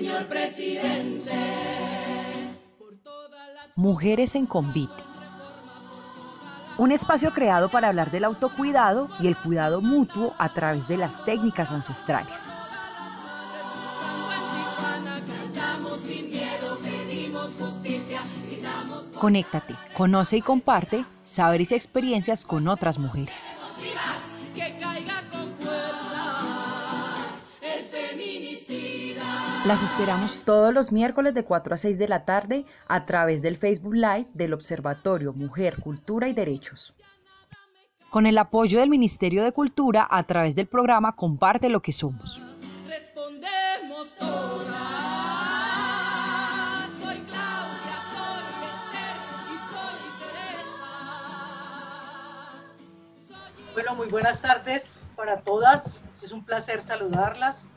señor presidente. Mujeres en Convite. Un espacio creado para hablar del autocuidado y el cuidado mutuo a través de las técnicas ancestrales. Conéctate, conoce y comparte saberes y experiencias con otras mujeres. Las esperamos todos los miércoles de 4 a 6 de la tarde a través del Facebook Live del Observatorio Mujer, Cultura y Derechos. Con el apoyo del Ministerio de Cultura a través del programa Comparte lo que somos. Bueno, muy buenas tardes para todas. Es un placer saludarlas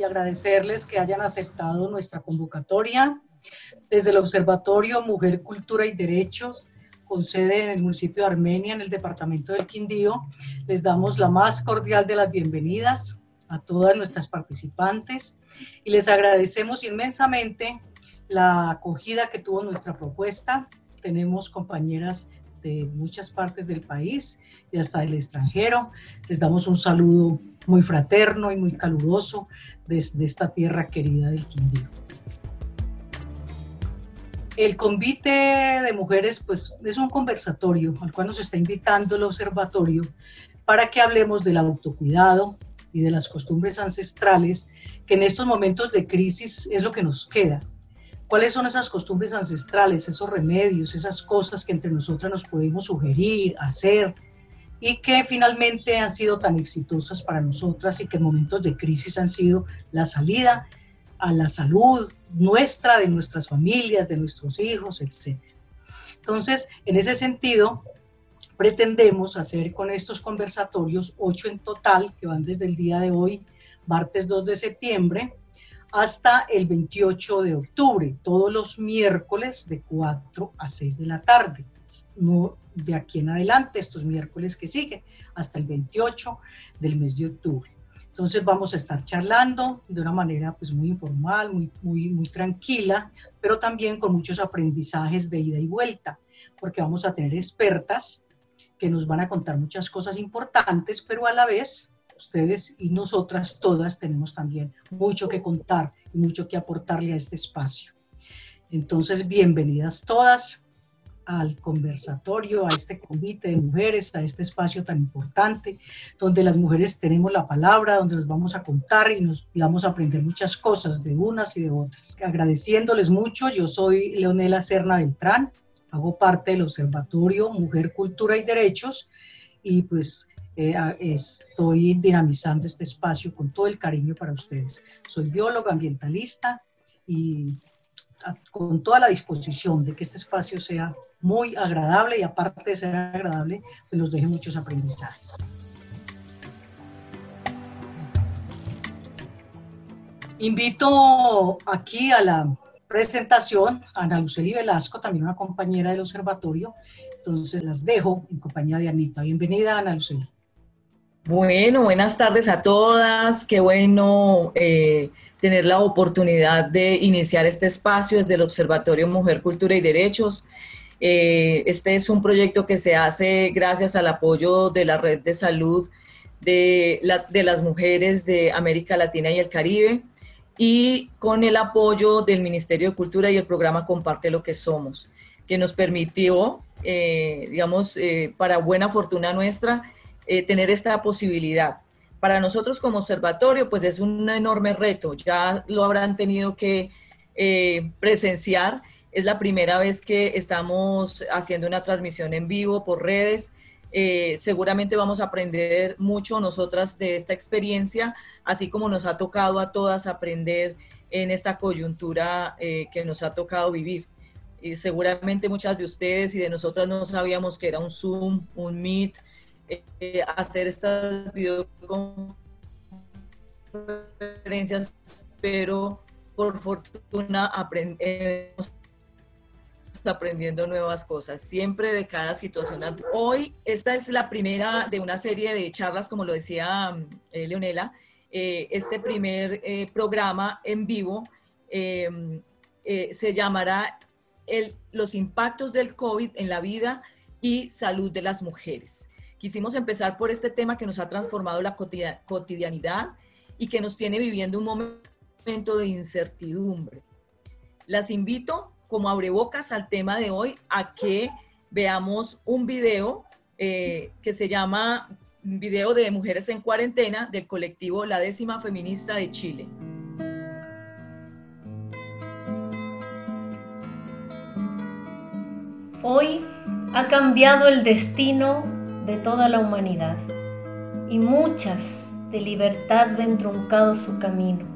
y agradecerles que hayan aceptado nuestra convocatoria. Desde el Observatorio Mujer, Cultura y Derechos, con sede en el municipio de Armenia, en el departamento del Quindío, les damos la más cordial de las bienvenidas a todas nuestras participantes y les agradecemos inmensamente la acogida que tuvo nuestra propuesta. Tenemos compañeras de muchas partes del país y hasta del extranjero. Les damos un saludo muy fraterno y muy caluroso desde esta tierra querida del Quindío. El convite de mujeres pues, es un conversatorio al cual nos está invitando el observatorio para que hablemos del autocuidado y de las costumbres ancestrales que en estos momentos de crisis es lo que nos queda. ¿Cuáles son esas costumbres ancestrales, esos remedios, esas cosas que entre nosotras nos podemos sugerir, hacer, y que finalmente han sido tan exitosas para nosotras y que en momentos de crisis han sido la salida a la salud nuestra, de nuestras familias, de nuestros hijos, etc. Entonces, en ese sentido, pretendemos hacer con estos conversatorios, ocho en total, que van desde el día de hoy, martes 2 de septiembre, hasta el 28 de octubre, todos los miércoles de 4 a 6 de la tarde. No, de aquí en adelante, estos miércoles que siguen, hasta el 28 del mes de octubre. Entonces vamos a estar charlando de una manera pues muy informal, muy, muy, muy tranquila, pero también con muchos aprendizajes de ida y vuelta, porque vamos a tener expertas que nos van a contar muchas cosas importantes, pero a la vez ustedes y nosotras todas tenemos también mucho que contar y mucho que aportarle a este espacio. Entonces, bienvenidas todas al conversatorio, a este convite de mujeres, a este espacio tan importante, donde las mujeres tenemos la palabra, donde nos vamos a contar y nos vamos a aprender muchas cosas de unas y de otras. Agradeciéndoles mucho, yo soy Leonela Serna Beltrán, hago parte del Observatorio Mujer, Cultura y Derechos y pues eh, estoy dinamizando este espacio con todo el cariño para ustedes. Soy bióloga ambientalista y con toda la disposición de que este espacio sea muy agradable y aparte de ser agradable, pues nos deje muchos aprendizajes. Invito aquí a la presentación a Ana Luceli Velasco, también una compañera del observatorio. Entonces las dejo en compañía de Anita. Bienvenida, Ana Luceli. Bueno, buenas tardes a todas. Qué bueno eh, tener la oportunidad de iniciar este espacio desde el Observatorio Mujer, Cultura y Derechos. Eh, este es un proyecto que se hace gracias al apoyo de la Red de Salud de, de las Mujeres de América Latina y el Caribe y con el apoyo del Ministerio de Cultura y el programa Comparte lo que somos, que nos permitió, eh, digamos, eh, para buena fortuna nuestra, tener esta posibilidad. Para nosotros como observatorio, pues es un enorme reto, ya lo habrán tenido que presenciar es la primera vez que estamos haciendo una transmisión en vivo por redes. Eh, seguramente vamos a aprender mucho nosotras de esta experiencia, así como nos ha tocado a todas aprender en esta coyuntura eh, que nos ha tocado vivir. Y seguramente muchas de ustedes y de nosotras no sabíamos que era un Zoom, un Meet, eh, hacer estas videoconferencias, pero por fortuna aprendemos aprendiendo nuevas cosas, siempre de cada situación. Hoy esta es la primera de una serie de charlas, como lo decía eh, Leonela, eh, este primer programa en vivo em, se llamará el, Los impactos del COVID en la vida y salud de las mujeres. Quisimos empezar por este tema que nos ha transformado la cotidianidad y que nos tiene viviendo un momento de incertidumbre. Las invito como abrebocas al tema de hoy a que veamos un video eh, que se llama Video de Mujeres en Cuarentena del colectivo La Décima Feminista de Chile. Hoy ha cambiado el destino de toda la humanidad y muchas de libertad ven truncado su camino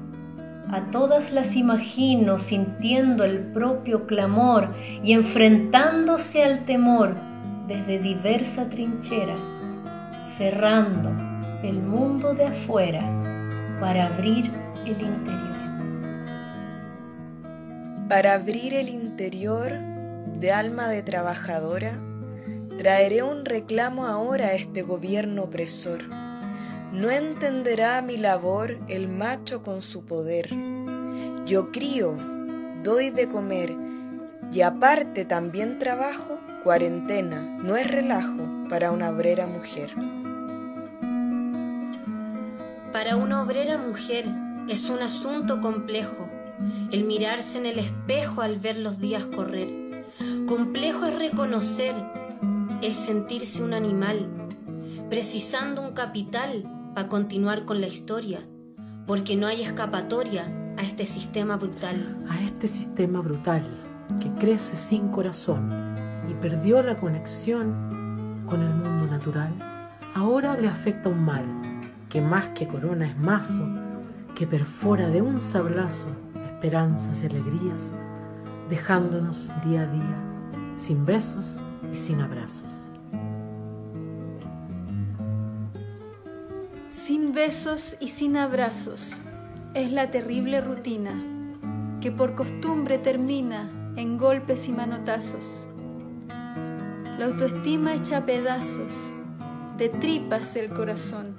a todas las imagino sintiendo el propio clamor y enfrentándose al temor desde diversa trinchera, cerrando el mundo de afuera para abrir el interior. Para abrir el interior de alma de trabajadora, traeré un reclamo ahora a este gobierno opresor no entenderá mi labor el macho con su poder. Yo crío, doy de comer y aparte también trabajo, cuarentena, no es relajo para una obrera mujer. Para una obrera mujer es un asunto complejo el mirarse en el espejo al ver los días correr. Complejo es reconocer el sentirse un animal, precisando un capital para continuar con la historia, porque no hay escapatoria a este sistema brutal. A este sistema brutal que crece sin corazón y perdió la conexión con el mundo natural, ahora le afecta un mal que más que corona es mazo, que perfora de un sablazo esperanzas y alegrías, dejándonos día a día sin besos sin abrazos. Sin besos y sin abrazos es la terrible rutina que por costumbre termina en golpes y manotazos. La autoestima echa pedazos, de tripas el corazón.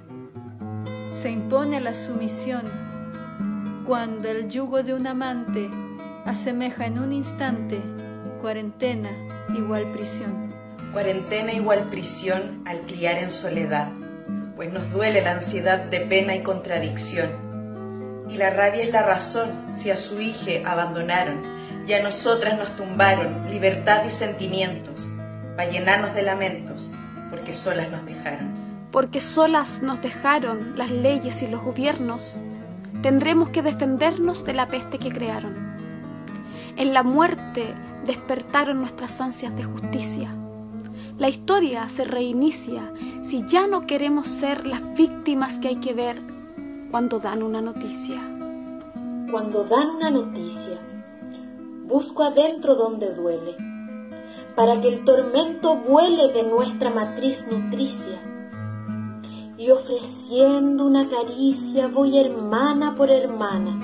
Se impone la sumisión cuando el yugo de un amante asemeja en un instante cuarentena igual prisión. Cuarentena igual prisión al criar en soledad pues nos duele la ansiedad de pena y contradicción. Y la rabia es la razón si a su hija abandonaron y a nosotras nos tumbaron libertad y sentimientos para llenarnos de lamentos, porque solas nos dejaron. Porque solas nos dejaron las leyes y los gobiernos, tendremos que defendernos de la peste que crearon. En la muerte despertaron nuestras ansias de justicia la historia se reinicia si ya no queremos ser las víctimas que hay que ver cuando dan una noticia. Cuando dan una noticia, busco adentro donde duele, para que el tormento vuele de nuestra matriz nutricia. Y ofreciendo una caricia voy hermana por hermana.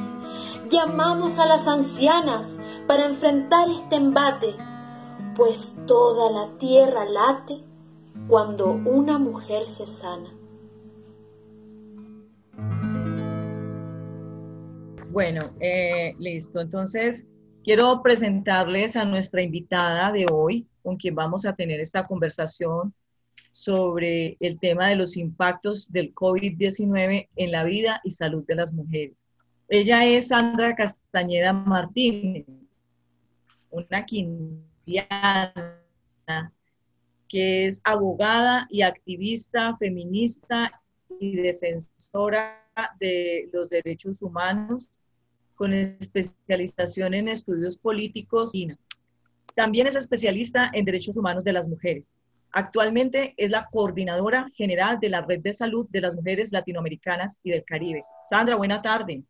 Llamamos a las ancianas para enfrentar este embate pues toda la tierra late cuando una mujer se sana. Bueno, eh, listo. Entonces, quiero presentarles a nuestra invitada de hoy, con quien vamos a tener esta conversación sobre el tema de los impactos del COVID-19 en la vida y salud de las mujeres. Ella es Sandra Castañeda Martínez, una quinta que es abogada y activista feminista y defensora de los derechos humanos, con especialización en estudios políticos también es especialista en derechos humanos de las mujeres. Actualmente es la coordinadora general de la Red de Salud de las Mujeres Latinoamericanas y del Caribe. Sandra, buena tarde.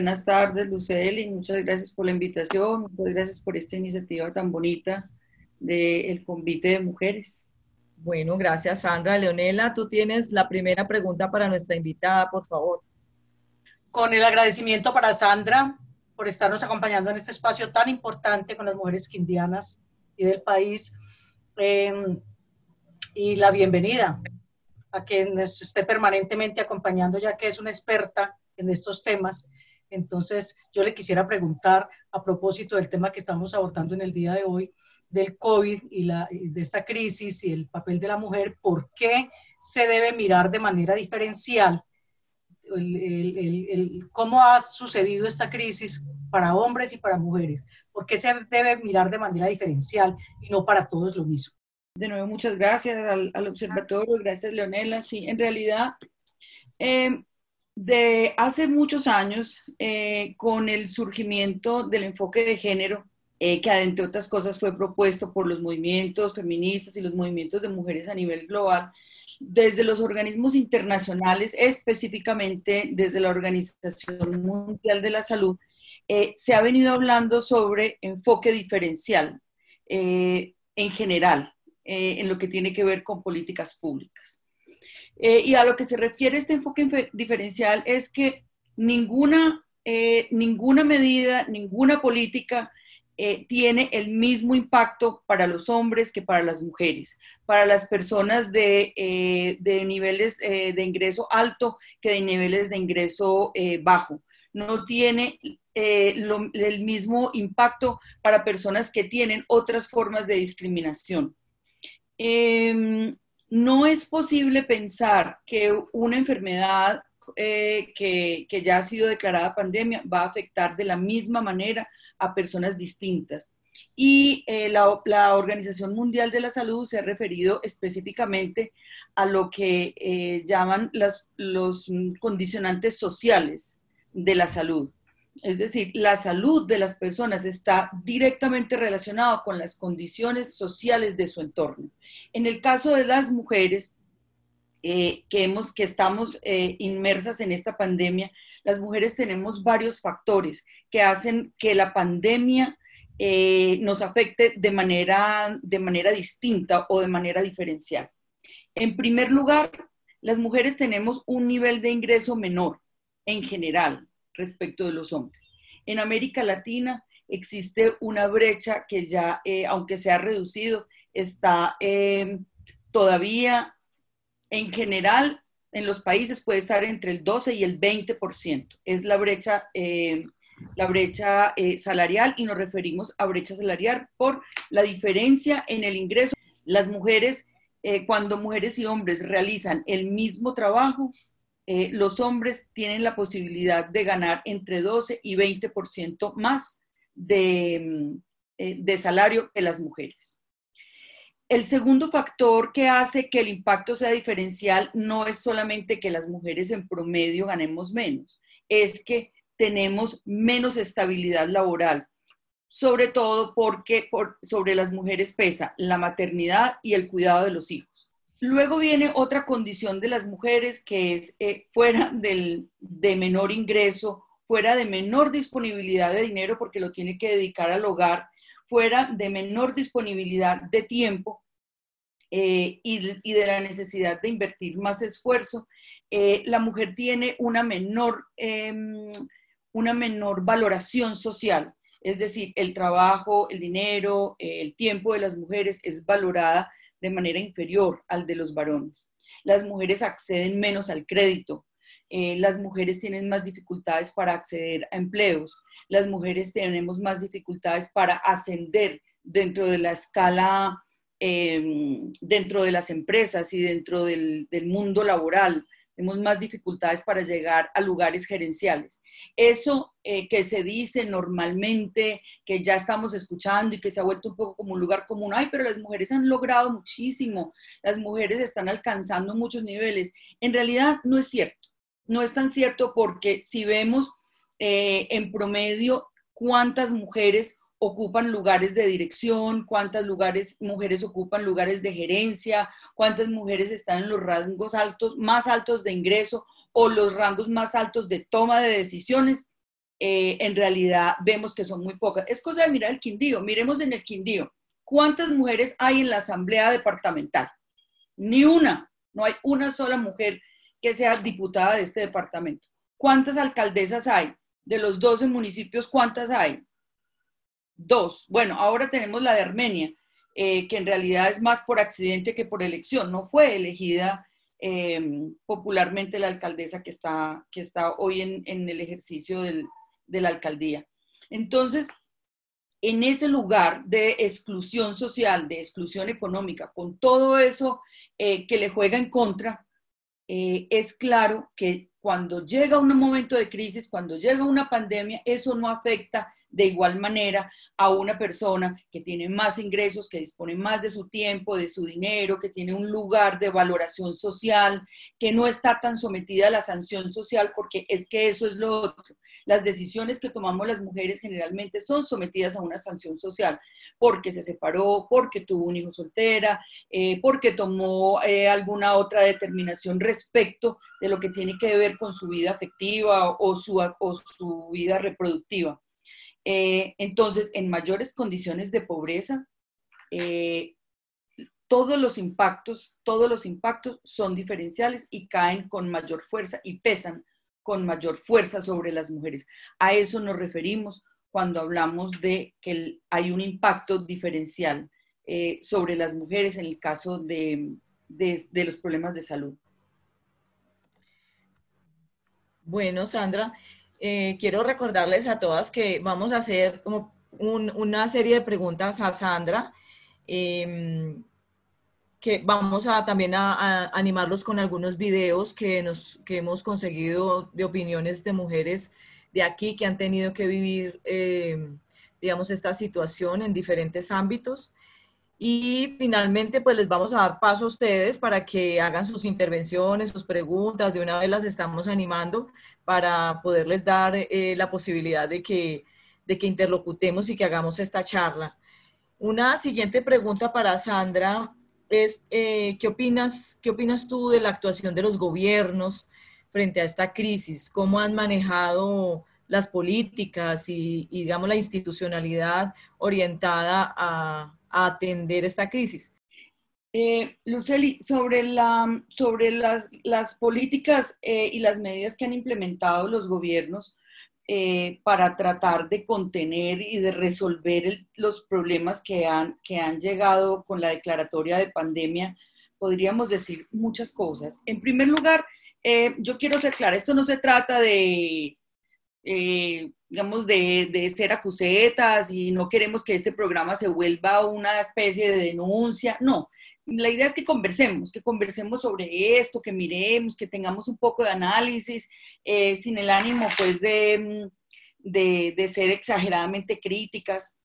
Buenas tardes, Luceli. Muchas gracias por la invitación. Muchas gracias por esta iniciativa tan bonita del convite de mujeres. Bueno, gracias, Sandra. Leonela, tú tienes la primera pregunta para nuestra invitada, por favor. Con el agradecimiento para Sandra por estarnos acompañando en este espacio tan importante con las mujeres quindianas y del país. Em, y la bienvenida a quien nos esté permanentemente acompañando, ya que es una experta en estos temas entonces, yo le quisiera preguntar a propósito del tema que estamos abordando en el día de hoy, del COVID y, la, de esta crisis y el papel de la mujer, ¿por qué se debe mirar de manera diferencial? ¿Cómo ha sucedido esta crisis para hombres y para mujeres? ¿Por qué se debe mirar de manera diferencial y no para todos lo mismo? De nuevo, muchas gracias al, observatorio, gracias Leonela. Sí, en realidad, eh, de hace muchos años, eh, con el surgimiento del enfoque de género, eh, que entre otras cosas fue propuesto por los movimientos feministas y los movimientos de mujeres a nivel global, desde los organismos internacionales, específicamente desde la Organización Mundial de la Salud, eh, se ha venido hablando sobre enfoque diferencial en general, en lo que tiene que ver con políticas públicas. Eh, y a lo que se refiere este enfoque diferencial es que ninguna, eh, ninguna medida, ninguna política eh, tiene el mismo impacto para los hombres que para las mujeres, para las personas de, de niveles de ingreso alto que de niveles de ingreso bajo. No tiene el mismo impacto para personas que tienen otras formas de discriminación. No es posible pensar que una enfermedad eh, que, ya ha sido declarada pandemia va a afectar de la misma manera a personas distintas. Y eh, la, Organización Mundial de la Salud se ha referido específicamente a lo que eh, llaman los condicionantes sociales de la salud. Es decir, la salud de las personas está directamente relacionada con las condiciones sociales de su entorno. En el caso de las mujeres, eh, que, hemos, que estamos eh, inmersas en esta pandemia, las mujeres tenemos varios factores que hacen que la pandemia eh, nos afecte de manera, de manera distinta o de manera diferencial. En primer lugar, las mujeres tenemos un nivel de ingreso menor en general respecto de los hombres. En América Latina existe una brecha que ya, aunque se ha reducido, está eh, todavía en general en los países puede estar entre el 12 y el 20%. Es la brecha, eh, la brecha eh, salarial y nos referimos a brecha salarial por la diferencia en el ingreso. Las mujeres, cuando mujeres y hombres realizan el mismo trabajo, los hombres tienen la posibilidad de ganar entre 12 y 20% más de, de salario que las mujeres. El segundo factor que hace que el impacto sea diferencial no es solamente que las mujeres en promedio ganemos menos, es que tenemos menos estabilidad laboral, sobre todo porque sobre las mujeres pesa la maternidad y el cuidado de los hijos. Luego viene otra condición de las mujeres que es eh, fuera del, de menor ingreso, fuera de menor disponibilidad de dinero porque lo tiene que dedicar al hogar fuera de menor disponibilidad de tiempo eh, y, de la necesidad de invertir más esfuerzo, eh, la mujer tiene una menor, em, una menor valoración social. Es decir, el trabajo, el dinero, el tiempo de las mujeres es valorada de manera inferior al de los varones. Las mujeres acceden menos al crédito, eh, las mujeres tienen más dificultades para acceder a empleos, las mujeres tenemos más dificultades para ascender dentro de la escala, em, dentro de las empresas y dentro del, mundo laboral. Tenemos más dificultades para llegar a lugares gerenciales. Eso eh, que se dice normalmente, que ya estamos escuchando y que se ha vuelto un poco como un lugar común, ay, pero las mujeres han logrado muchísimo, las mujeres están alcanzando muchos niveles. En realidad no es cierto no es tan cierto porque si vemos eh, en promedio cuántas mujeres ocupan lugares de dirección, cuántas lugares, mujeres ocupan lugares de gerencia, cuántas mujeres están en los rangos altos, más altos de ingreso o los rangos más altos de toma de decisiones, eh, en realidad vemos que son muy pocas. Es cosa de mirar el Quindío. Miremos en el Quindío. ¿Cuántas mujeres hay en la asamblea departamental? Ni una. No hay una sola mujer que sea diputada de este departamento. ¿Cuántas alcaldesas hay? De los 12 municipios, ¿cuántas hay? Dos. Bueno, ahora tenemos la de Armenia, eh, que en realidad es más por accidente que por elección. No fue elegida em, popularmente la alcaldesa que está, que está hoy en, el ejercicio de la alcaldía. Entonces, en ese lugar de exclusión social, de exclusión económica, con todo eso eh, que le juega en contra, eh, es claro que cuando llega un momento de crisis, cuando llega una pandemia, eso no afecta de igual manera a una persona que tiene más ingresos, que dispone más de su tiempo, de su dinero, que tiene un lugar de valoración social, que no está tan sometida a la sanción social, porque es que eso es lo otro. Las decisiones que tomamos las mujeres generalmente son sometidas a una sanción social, porque se separó, porque tuvo un hijo soltera, eh, porque tomó eh, alguna otra determinación respecto de lo que tiene que ver con su vida afectiva o su, o su vida reproductiva. Eh, entonces, en mayores condiciones de pobreza, eh, todos los impactos, todos los impactos son diferenciales y caen con mayor fuerza y pesan con mayor fuerza sobre las mujeres. A eso nos referimos cuando hablamos de que hay un impacto diferencial eh, sobre las mujeres en el caso de, de los problemas de salud. Bueno, Sandra, eh, quiero recordarles a todas que vamos a hacer como una serie de preguntas a Sandra, em, que vamos a también a, animarlos con algunos videos que, nos, que hemos conseguido de opiniones de mujeres de aquí que han tenido que vivir, em, digamos, esta situación en diferentes ámbitos. Y finalmente, pues les vamos a dar paso a ustedes para que hagan sus intervenciones, sus preguntas. De una vez las estamos animando para poderles dar eh, la posibilidad de que, de que interlocutemos y que hagamos esta charla. Una siguiente pregunta para Sandra es, eh, ¿qué, opinas, ¿qué opinas tú de la actuación de los gobiernos frente a esta crisis? ¿Cómo han manejado las políticas y, y digamos, la institucionalidad orientada a atender esta crisis. Eh, Luceli, sobre, la, sobre las, las políticas eh, y las medidas que han implementado los gobiernos eh, para tratar de contener y de resolver los problemas que han, que han llegado con la declaratoria de pandemia, podríamos decir muchas cosas. En primer lugar, yo quiero ser clara, esto no se trata de eh, digamos, de, de, ser acusetas y no queremos que este programa se vuelva una especie de denuncia. No, la idea es que conversemos, que conversemos sobre esto, que miremos, que tengamos un poco de análisis, eh, sin el ánimo, pues, de, de, de, ser exageradamente críticas.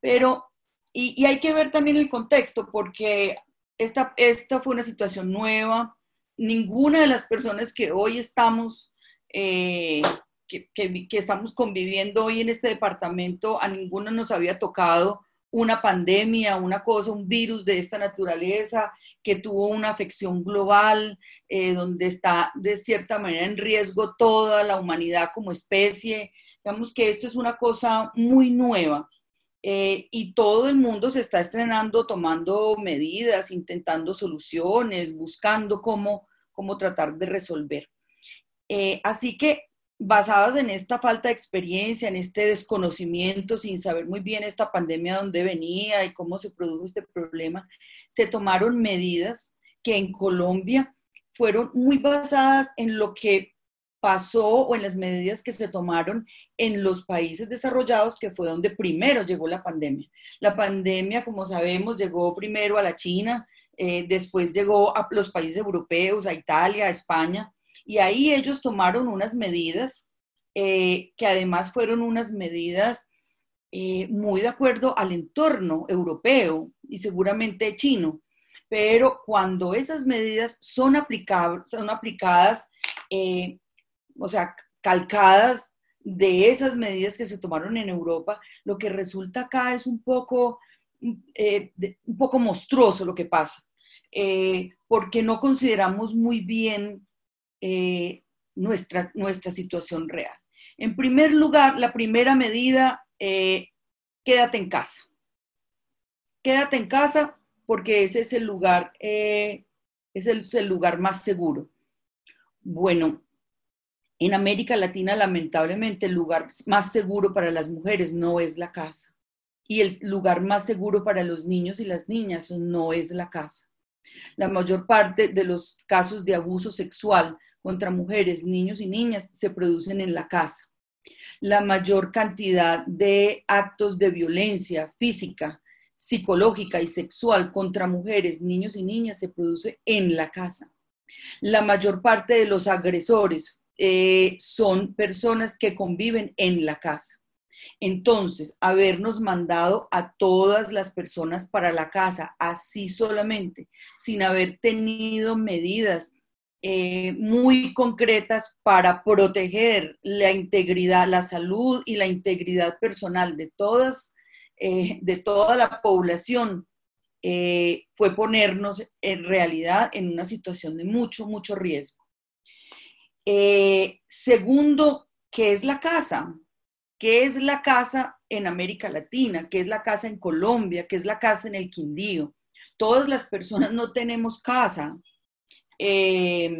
Pero, y, y, hay que ver también el contexto, porque esta, esta fue una situación nueva. Ninguna de las personas que hoy estamos eh, que, estamos conviviendo hoy en este departamento, a ninguno nos había tocado una pandemia, una cosa, un virus de esta naturaleza que tuvo una afección global, eh, donde está de cierta manera en riesgo toda la humanidad como especie. Digamos que esto es una cosa muy nueva. Eh, y todo el mundo se está estrenando, tomando medidas, intentando soluciones, buscando cómo, cómo tratar de resolver. Eh, así que basadas en esta falta de experiencia, en este desconocimiento, sin saber muy bien esta pandemia dónde venía y cómo se produjo este problema, se tomaron medidas que en Colombia fueron muy basadas en lo que pasó o en las medidas que se tomaron en los países desarrollados, que fue donde primero llegó la pandemia. La pandemia, como sabemos, llegó primero a la China, eh, después llegó a los países europeos, a Italia, a España, y ahí ellos tomaron unas medidas eh, que además fueron unas medidas eh, muy de acuerdo al entorno europeo y seguramente chino. Pero cuando esas medidas son, son aplicadas, eh, o sea, calcadas de esas medidas que se tomaron en Europa, lo que resulta acá es un poco, un poco monstruoso lo que pasa, porque no consideramos muy bien eh, nuestra, nuestra situación real. En primer lugar, la primera medida, eh, quédate en casa. Quédate en casa porque ese es el lugar, eh, es el lugar más seguro. Bueno, en América Latina, lamentablemente, el lugar más seguro para las mujeres no es la casa. Y el lugar más seguro para los niños y las niñas no es la casa. La mayor parte de los casos de abuso sexual contra mujeres, niños y niñas se producen en la casa. La mayor cantidad de actos de violencia física, psicológica y sexual contra mujeres, niños y niñas se produce en la casa. La mayor parte de los agresores eh, son personas que conviven en la casa. Entonces, habernos mandado a todas las personas para la casa, así solamente, sin haber tenido medidas eh, muy concretas para proteger la integridad, la salud y la integridad personal de todas, eh, de toda la población, fue ponernos en realidad en una situación de mucho, mucho riesgo. Eh, segundo, ¿qué es la casa? ¿Qué es la casa en América Latina? ¿Qué es la casa en Colombia? ¿Qué es la casa en el Quindío? Todas las personas no tenemos casa. Eh,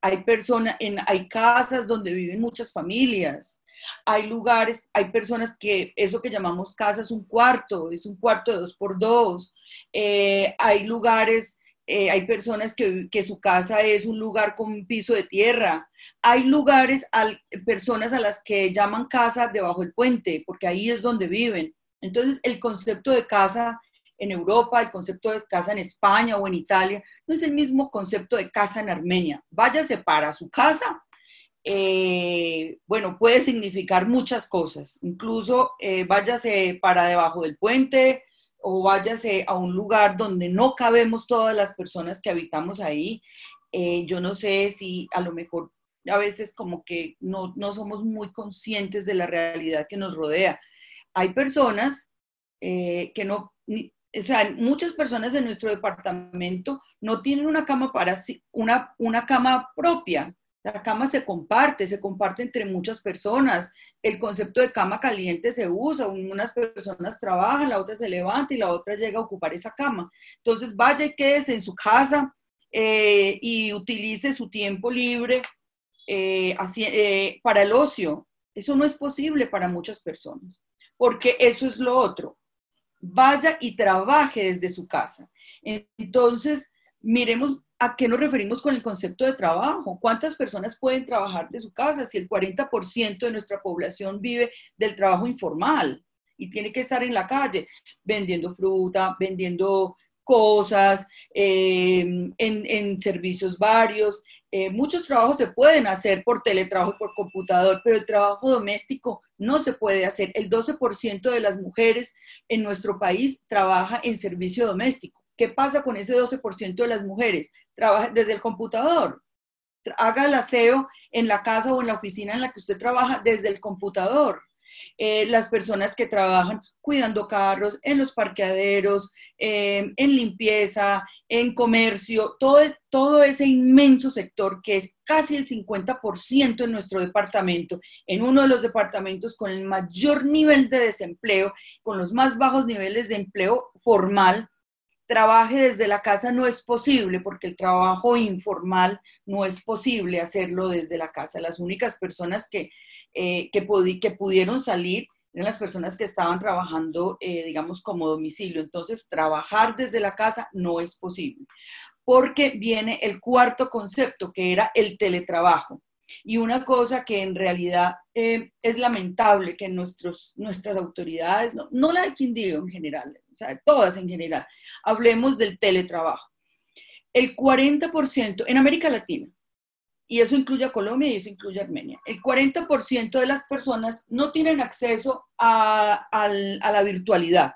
hay personas, hay casas donde viven muchas familias. Hay lugares, hay personas que eso que llamamos casa es un cuarto, es un cuarto de dos por dos. Eh, hay lugares, hay personas que, que, su casa es un lugar con un piso de tierra hay lugares, personas a las que llaman casa debajo del puente, porque ahí es donde viven. Entonces, el concepto de casa en Europa, el concepto de casa en España o en Italia, no es el mismo concepto de casa en Armenia. Váyase para su casa. Eh, bueno, puede significar muchas cosas. Incluso eh, váyase para debajo del puente o váyase a un lugar donde no cabemos todas las personas que habitamos ahí. Eh, yo no sé si a lo mejor a veces como que no, somos muy conscientes de la realidad que nos rodea. Hay personas que no, o sea, muchas personas en nuestro departamento no tienen una cama para una, una cama propia. La cama se comparte, se comparte entre muchas personas. El concepto de cama caliente se usa. Unas personas trabajan, la otra se levanta y la otra llega a ocupar esa cama. Entonces, vaya y quédese en su casa eh, y utilice su tiempo libre eh, eh, para el ocio. Eso no es posible para muchas personas, porque eso es lo otro. Vaya y trabaje desde su casa. Entonces, miremos a qué nos referimos con el concepto de trabajo. ¿Cuántas personas pueden trabajar de su casa si el 40% de nuestra población vive del trabajo informal y tiene que estar en la calle vendiendo fruta, vendiendo cosas, eh, en, servicios varios. Eh, muchos trabajos se pueden hacer por teletrabajo por computador, pero el trabajo doméstico no se puede hacer. El 12% de las mujeres en nuestro país trabaja en servicio doméstico. ¿Qué pasa con ese 12% de las mujeres? Trabaja desde el computador. Haga el aseo en la casa o en la oficina en la que usted trabaja desde el computador. Eh, las personas que trabajan cuidando carros, en los parqueaderos, eh, en limpieza, en comercio, todo, todo ese inmenso sector que es casi el 50% en nuestro departamento, en uno de los departamentos con el mayor nivel de desempleo, con los más bajos niveles de empleo formal, trabaje desde la casa no es posible porque el trabajo informal no es posible hacerlo desde la casa. Las únicas personas que eh, que, pudieron salir eran las personas que estaban trabajando, eh, digamos, como domicilio. Entonces, trabajar desde la casa no es posible, porque viene el cuarto concepto, que era el teletrabajo. Y una cosa que en realidad eh, es lamentable que nuestros, nuestras autoridades, no, no la de Quindío en general, o sea, todas en general, hablemos del teletrabajo. El 40% en América Latina, y eso incluye a Colombia y eso incluye a Armenia. El 40% de las personas no tienen acceso a, la virtualidad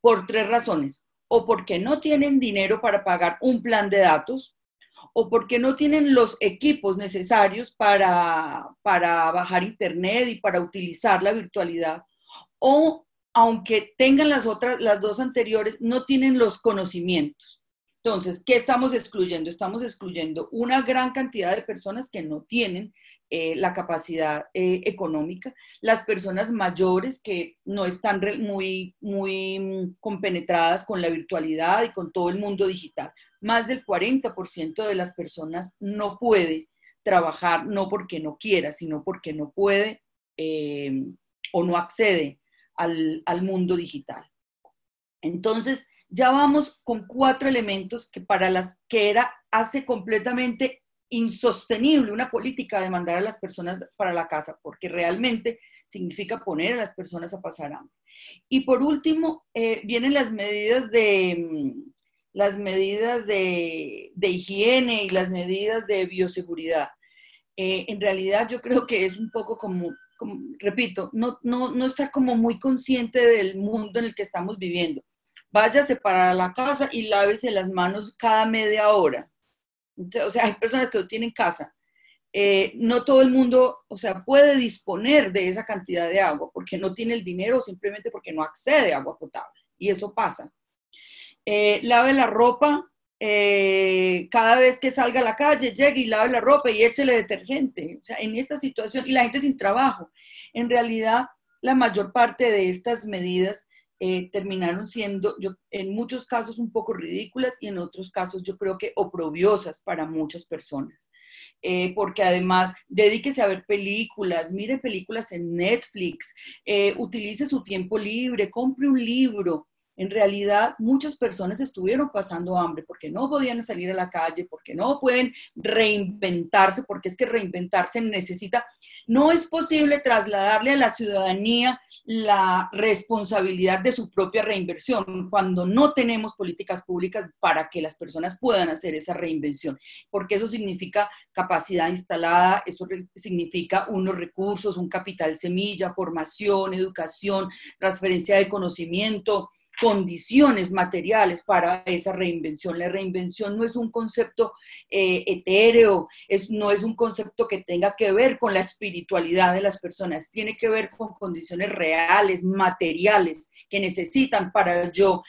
por tres razones. O porque no tienen dinero para pagar un plan de datos, o porque no tienen los equipos necesarios para, para bajar internet y para utilizar la virtualidad, o aunque tengan las otras, las dos anteriores, no tienen los conocimientos. Entonces, ¿qué estamos excluyendo? Estamos excluyendo una gran cantidad de personas que no tienen eh, la capacidad eh, económica, las personas mayores que no están muy, muy mm, compenetradas con la virtualidad y con todo el mundo digital. Más del 40% de las personas no puede trabajar, no porque no quiera, sino porque no puede eh, o no accede al, al mundo digital. Entonces, ya vamos con cuatro elementos que para las que era hace completamente insostenible una política de mandar a las personas para la casa, porque realmente significa poner a las personas a pasar hambre. Y por último, eh, vienen las medidas de mm, las medidas de, higiene y las medidas de bioseguridad. Eh, en realidad yo creo que es un poco como, repito, no, no, no está como muy consciente del mundo en el que estamos viviendo. Váyase para la casa y lávese las manos cada media hora o sea, hay personas que no tienen casa. Eh, no todo el mundo, o sea, puede disponer de esa cantidad de agua porque no tiene el dinero o simplemente porque no accede a agua potable. Y eso pasa. Eh, lave la ropa eh, cada vez que salga a la calle, llegue y lave la ropa y échele detergente. O sea, en esta situación, y la gente sin trabajo. En realidad, la mayor parte de estas medidas eh, terminaron siendo, yo, en muchos casos, un poco ridículas y en otros casos yo creo que oprobiosas para muchas personas. Eh, porque además dedíquese a ver películas, mire películas en Netflix, eh, utilice su tiempo libre, compre un libro, en realidad muchas personas estuvieron pasando hambre porque no podían salir a la calle, porque no pueden reinventarse, porque es que reinventarse necesita, no es posible trasladarle a la ciudadanía la responsabilidad de su propia reinversión cuando no tenemos políticas públicas para que las personas puedan hacer esa reinvención, porque eso significa capacidad instalada, eso significa unos recursos, un capital semilla, formación, educación, transferencia de conocimiento, condiciones materiales para esa reinvención. La reinvención no es un concepto eh, etéreo, es, no es un concepto que tenga que ver con la espiritualidad de las personas, tiene que ver con condiciones reales, materiales, que necesitan para yo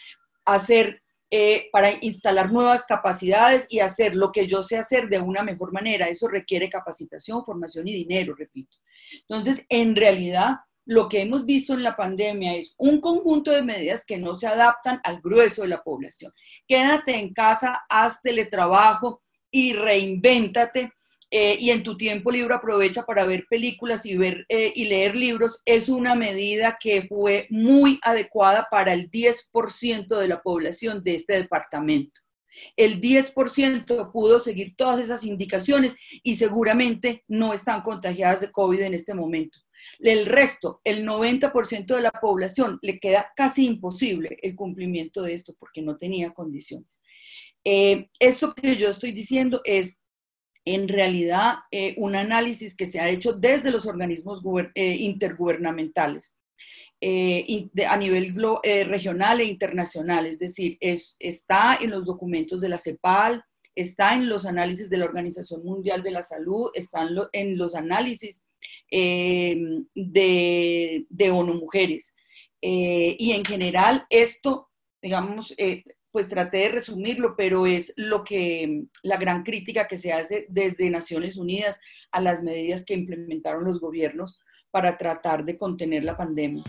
hacer, eh, para instalar nuevas capacidades y hacer lo que yo sé hacer de una mejor manera. Eso requiere capacitación, formación y dinero, repito. Entonces, en realidad, lo que hemos visto en la pandemia es un conjunto de medidas que no se adaptan al grueso de la población. Quédate en casa, haz teletrabajo y reinvéntate. Eh, y en tu tiempo libre aprovecha para ver películas y, ver, eh, y leer libros, es una medida que fue muy adecuada para el 10% de la población de este departamento. El 10% pudo seguir todas esas indicaciones y seguramente no están contagiadas de COVID en este momento. El resto, el 90% de la población, le queda casi imposible el cumplimiento de esto porque no tenía condiciones. Eh, esto que yo estoy diciendo es en realidad eh, un análisis que se ha hecho desde los organismos eh, intergubernamentales. a nivel regional e internacional, es decir, es, está en los documentos de la CEPAL, está en los análisis de la Organización Mundial de la Salud, están en los análisis eh, de, de, ONU Mujeres. Eh, y en general esto, digamos, eh, pues traté de resumirlo, pero es lo que la gran crítica que se hace desde Naciones Unidas a las medidas que implementaron los gobiernos para tratar de contener la pandemia.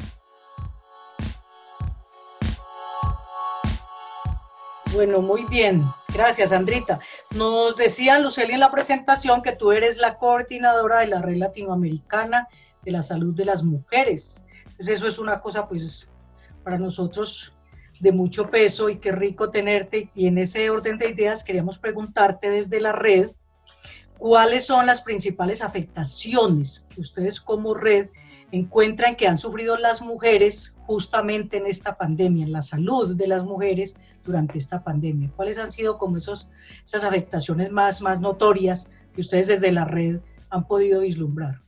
Bueno, muy bien. Gracias, Andrita. Nos decía Luceli en la presentación que tú eres la coordinadora de la Red Latinoamericana de la Salud de las Mujeres. Entonces eso es una cosa, pues, para nosotros de mucho peso y qué rico tenerte. Y en ese orden de ideas queríamos preguntarte desde la red, ¿cuáles son las principales afectaciones que ustedes como red encuentran que han sufrido las mujeres justamente en esta pandemia, en la salud de las mujeres durante esta pandemia? ¿Cuáles han sido como esos, esas afectaciones más, más notorias que ustedes desde la red han podido vislumbrar?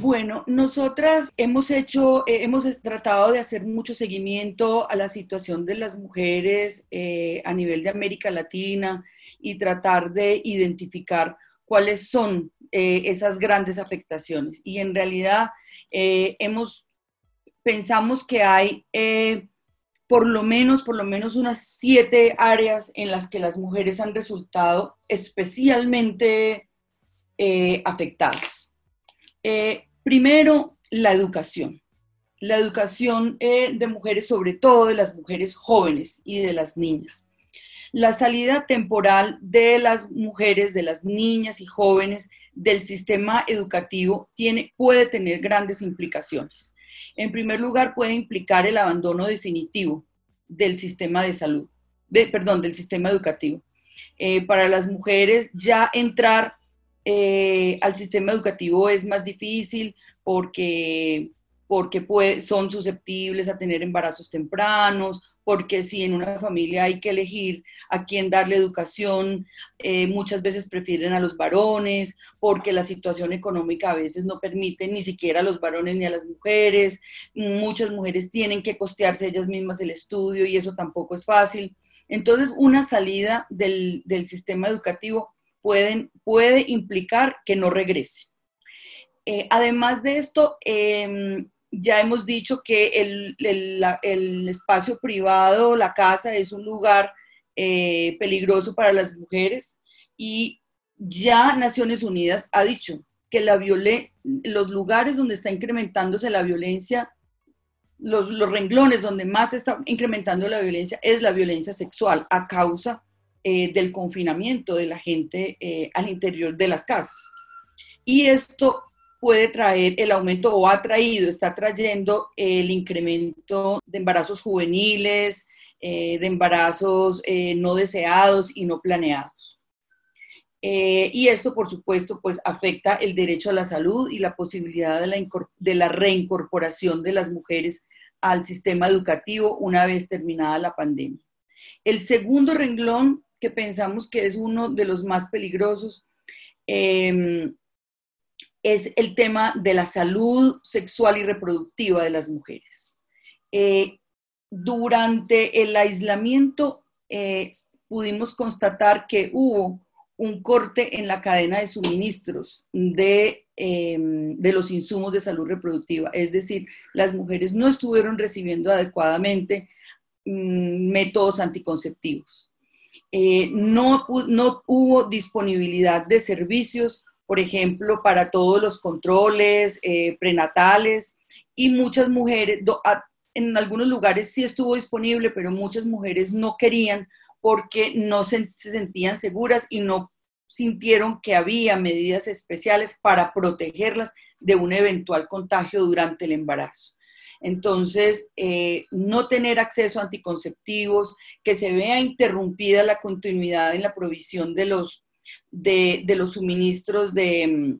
Bueno, nosotras hemos hecho, eh, hemos tratado de hacer mucho seguimiento a la situación de las mujeres eh, a nivel de América Latina y tratar de identificar cuáles son eh, esas grandes afectaciones. Y en realidad hemos, pensamos que hay por lo menos, por lo menos unas siete áreas en las que las mujeres han resultado especialmente eh, afectadas. Eh, primero, la educación. La educación de mujeres, sobre todo de las mujeres jóvenes y de las niñas. La salida temporal de las mujeres, de las niñas y jóvenes del sistema educativo tiene, puede tener grandes implicaciones. En primer lugar, puede implicar el abandono definitivo del sistema de salud, perdón, del sistema educativo. Eh, para las mujeres ya entrar eh, al sistema educativo es más difícil porque, porque son susceptibles a tener embarazos tempranos porque si en una familia hay que elegir a quién darle educación, eh, muchas veces prefieren a los varones, porque la situación económica a veces no permite ni siquiera a los varones ni a las mujeres. Muchas mujeres tienen que costearse ellas mismas el estudio y eso tampoco es fácil. Entonces, una salida del, sistema educativo pueden, puede implicar que no regrese. Eh, además de esto, em, ya hemos dicho que el, espacio privado, la casa, es un lugar eh, peligroso para las mujeres y ya Naciones Unidas ha dicho que la los lugares donde está incrementándose la violencia, los, renglones donde más está incrementando la violencia es la violencia sexual a causa eh, del confinamiento de la gente eh, al interior de las casas. Y esto puede traer el aumento o ha traído, está trayendo el incremento de embarazos juveniles, eh, de embarazos eh, no deseados y no planeados. Eh, y esto, por supuesto, pues afecta el derecho a la salud y la posibilidad de la, de la reincorporación de las mujeres al sistema educativo una vez terminada la pandemia. El segundo renglón, que pensamos que es uno de los más peligrosos, eh, es el tema de la salud sexual y reproductiva de las mujeres. Eh, durante el aislamiento eh, pudimos constatar que hubo un corte en la cadena de suministros de, em, de, los insumos de salud reproductiva. Es decir, las mujeres no estuvieron recibiendo adecuadamente mm, métodos anticonceptivos. Eh, no, no hubo disponibilidad de servicios por ejemplo, para todos los controles eh, prenatales y muchas mujeres, en algunos lugares sí estuvo disponible, pero muchas mujeres no querían porque no se, sentían seguras y no sintieron que había medidas especiales para protegerlas de un eventual contagio durante el embarazo. Entonces, eh, no tener acceso a anticonceptivos, que se vea interrumpida la continuidad en la provisión de los de, los suministros de,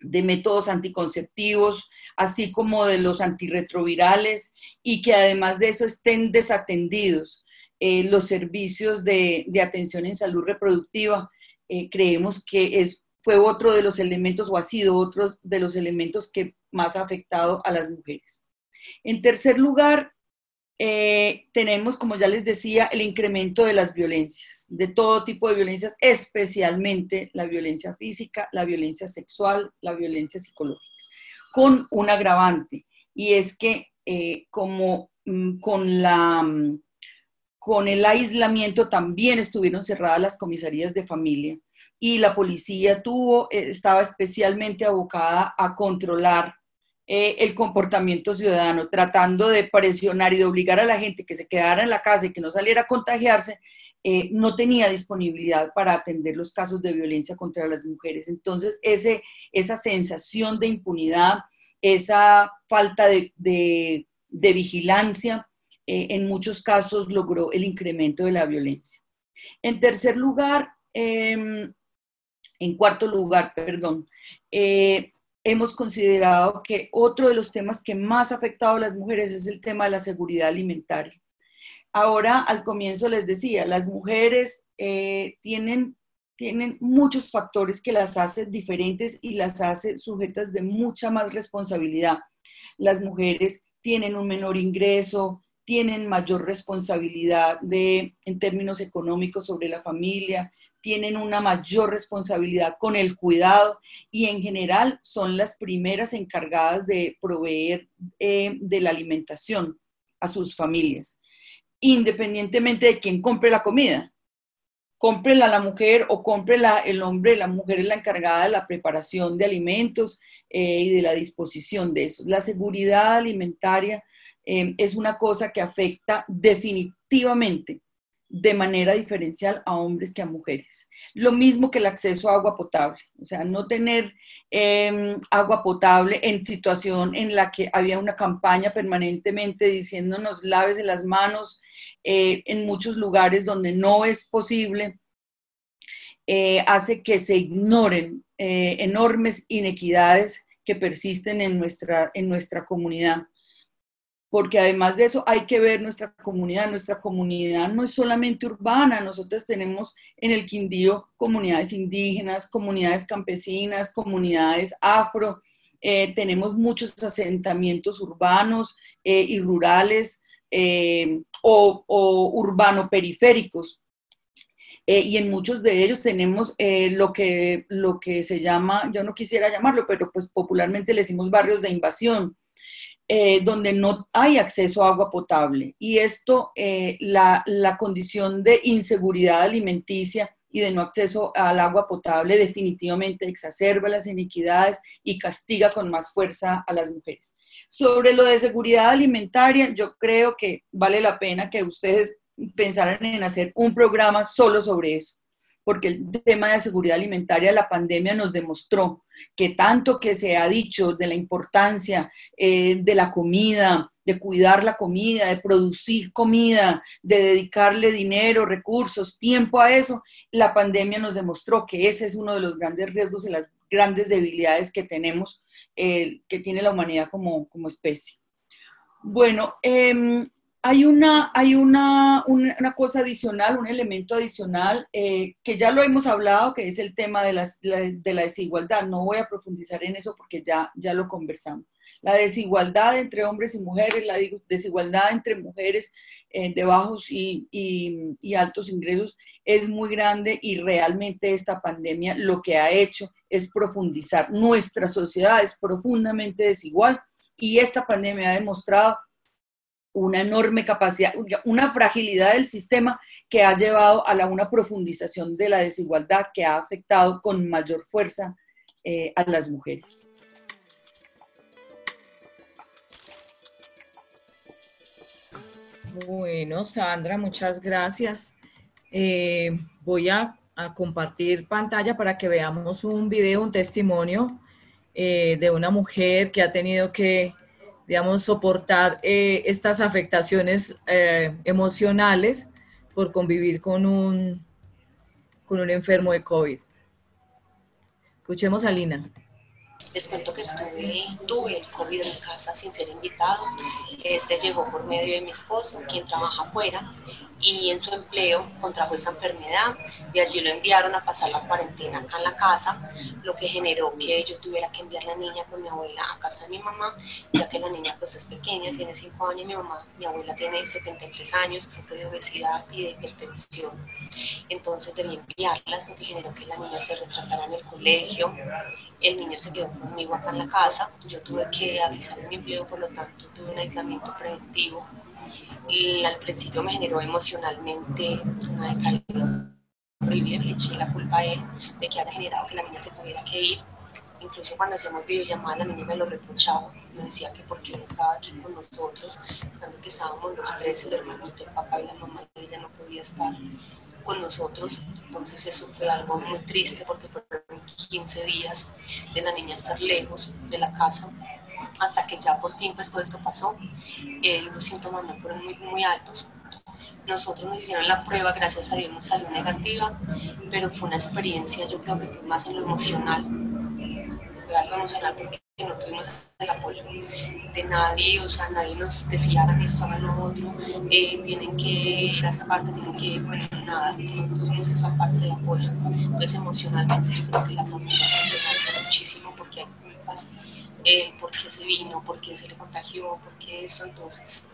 métodos anticonceptivos, así como de los antirretrovirales, y que además de eso estén desatendidos eh, los servicios de, atención en salud reproductiva. Eh, creemos que es, fue otro de los elementos o ha sido otro de los elementos que más ha afectado a las mujeres. En tercer lugar, eh, tenemos, como ya les decía, el incremento de las violencias, de todo tipo de violencias, especialmente la violencia física, la violencia sexual, la violencia psicológica, con un agravante, y es que eh, como mm, con la... Mm, con el aislamiento también estuvieron cerradas las comisarías de familia y la policía tuvo, eh, estaba especialmente abocada a controlar eh, el comportamiento ciudadano, tratando de presionar y de obligar a la gente que se quedara en la casa y que no saliera a contagiarse, eh, no tenía disponibilidad para atender los casos de violencia contra las mujeres. Entonces, ese, esa sensación de impunidad, esa falta de, vigilancia, eh, en muchos casos logró el incremento de la violencia. En tercer lugar, em, en cuarto lugar, perdón, hemos considerado que otro de los temas que más ha afectado a las mujeres es el tema de la seguridad alimentaria. Ahora, al comienzo les decía, las mujeres eh, tienen, tienen muchos factores que las hacen diferentes y las hace sujetas de mucha más responsabilidad. Las mujeres tienen un menor ingreso, tienen mayor responsabilidad de, en términos económicos sobre la familia, tienen una mayor responsabilidad con el cuidado y en general son las primeras encargadas de proveer eh, de la alimentación a sus familias, independientemente de quién compre la comida. cómprela la mujer o cómprela el hombre, la mujer es la encargada de la preparación de alimentos eh, y de la disposición de eso. La seguridad alimentaria eh, es una cosa que afecta definitivamente de manera diferencial a hombres que a mujeres. Lo mismo que el acceso a agua potable, o sea, no tener em, agua potable en situación en la que había una campaña permanentemente diciéndonos laves las manos eh, en muchos lugares donde no es posible, eh, hace que se ignoren eh, enormes inequidades que persisten en nuestra, en nuestra comunidad porque además de eso hay que ver nuestra comunidad. Nuestra comunidad no es solamente urbana, nosotros tenemos en el Quindío comunidades indígenas, comunidades campesinas, comunidades afro, eh, tenemos muchos asentamientos urbanos eh, y rurales eh, o, o urbano-periféricos. y en muchos de ellos tenemos lo, que, lo que se llama, yo no quisiera llamarlo, pero pues popularmente le decimos barrios de invasión, eh, donde no hay acceso a agua potable. Y esto, eh, la, la, condición de inseguridad alimenticia y de no acceso al agua potable definitivamente exacerba las iniquidades y castiga con más fuerza a las mujeres. Sobre lo de seguridad alimentaria, yo creo que vale la pena que ustedes pensaran en hacer un programa solo sobre eso porque el tema de seguridad alimentaria, la pandemia nos demostró que tanto que se ha dicho de la importancia eh, de la comida, de cuidar la comida, de producir comida, de dedicarle dinero, recursos, tiempo a eso, la pandemia nos demostró que ese es uno de los grandes riesgos y las grandes debilidades que tenemos, eh, que tiene la humanidad como, especie. Bueno, eh, hay una, hay una, una, cosa adicional, un elemento adicional eh, que ya lo hemos hablado, que es el tema de, las, de la desigualdad. No voy a profundizar en eso porque ya, ya lo conversamos. La desigualdad entre hombres y mujeres, la desigualdad entre mujeres eh, de bajos y, y, y altos ingresos es muy grande y realmente esta pandemia lo que ha hecho es profundizar. Nuestra sociedad es profundamente desigual y esta pandemia ha demostrado una enorme capacidad, una fragilidad del sistema que ha llevado a una profundización de la desigualdad que ha afectado con mayor fuerza eh, a las mujeres. Bueno, Sandra, muchas gracias. Eh, voy a, compartir pantalla para que veamos un video, un testimonio eh, de una mujer que ha tenido que digamos, soportar eh, estas afectaciones eh, emocionales por convivir con un, con un enfermo de COVID. Escuchemos a Lina. Les cuento que estuve, tuve el COVID en casa sin ser invitado. Este llegó por medio de mi esposo, quien trabaja afuera, y en su empleo contrajo esta enfermedad y allí lo enviaron a pasar la cuarentena acá en la casa, lo que generó que yo tuviera que enviar la niña con mi abuela a casa de mi mamá, ya que la niña pues es pequeña, tiene 5 años, mi mamá, mi abuela tiene 73 años, sufre de obesidad y de hipertensión. Entonces debí enviarlas, lo que generó que la niña se retrasara en el colegio, el niño se quedó conmigo acá en la casa, yo tuve que avisar en mi empleo, por lo tanto tuve un aislamiento preventivo al principio me generó emocionalmente una decaída horrible, le eché la culpa a él de que haya generado que la niña se tuviera que ir. Incluso cuando hacíamos videollamadas, la niña me lo reprochaba, me decía que porque no estaba aquí con nosotros, estando que estábamos los tres, el hermanito, el papá y la mamá, ella no podía estar con nosotros. Entonces eso fue algo muy triste porque fueron 15 días de la niña estar lejos de la casa hasta que ya por fin pues todo esto pasó. Eh, los síntomas no fueron muy, muy altos. Nosotros nos hicieron la prueba, gracias a Dios nos salió negativa, pero fue una experiencia, yo creo que fue más en lo emocional. Fue algo emocional porque no tuvimos el apoyo de nadie, o sea, nadie nos decía hagan esto, hagan lo otro, eh, tienen que ir a esta parte, tienen que, bueno, nada, no tuvimos esa parte de apoyo. Entonces, emocionalmente, yo creo que la familia se muchísimo porque hay eh, por qué se vino, por qué se le contagió, por qué eso. Entonces,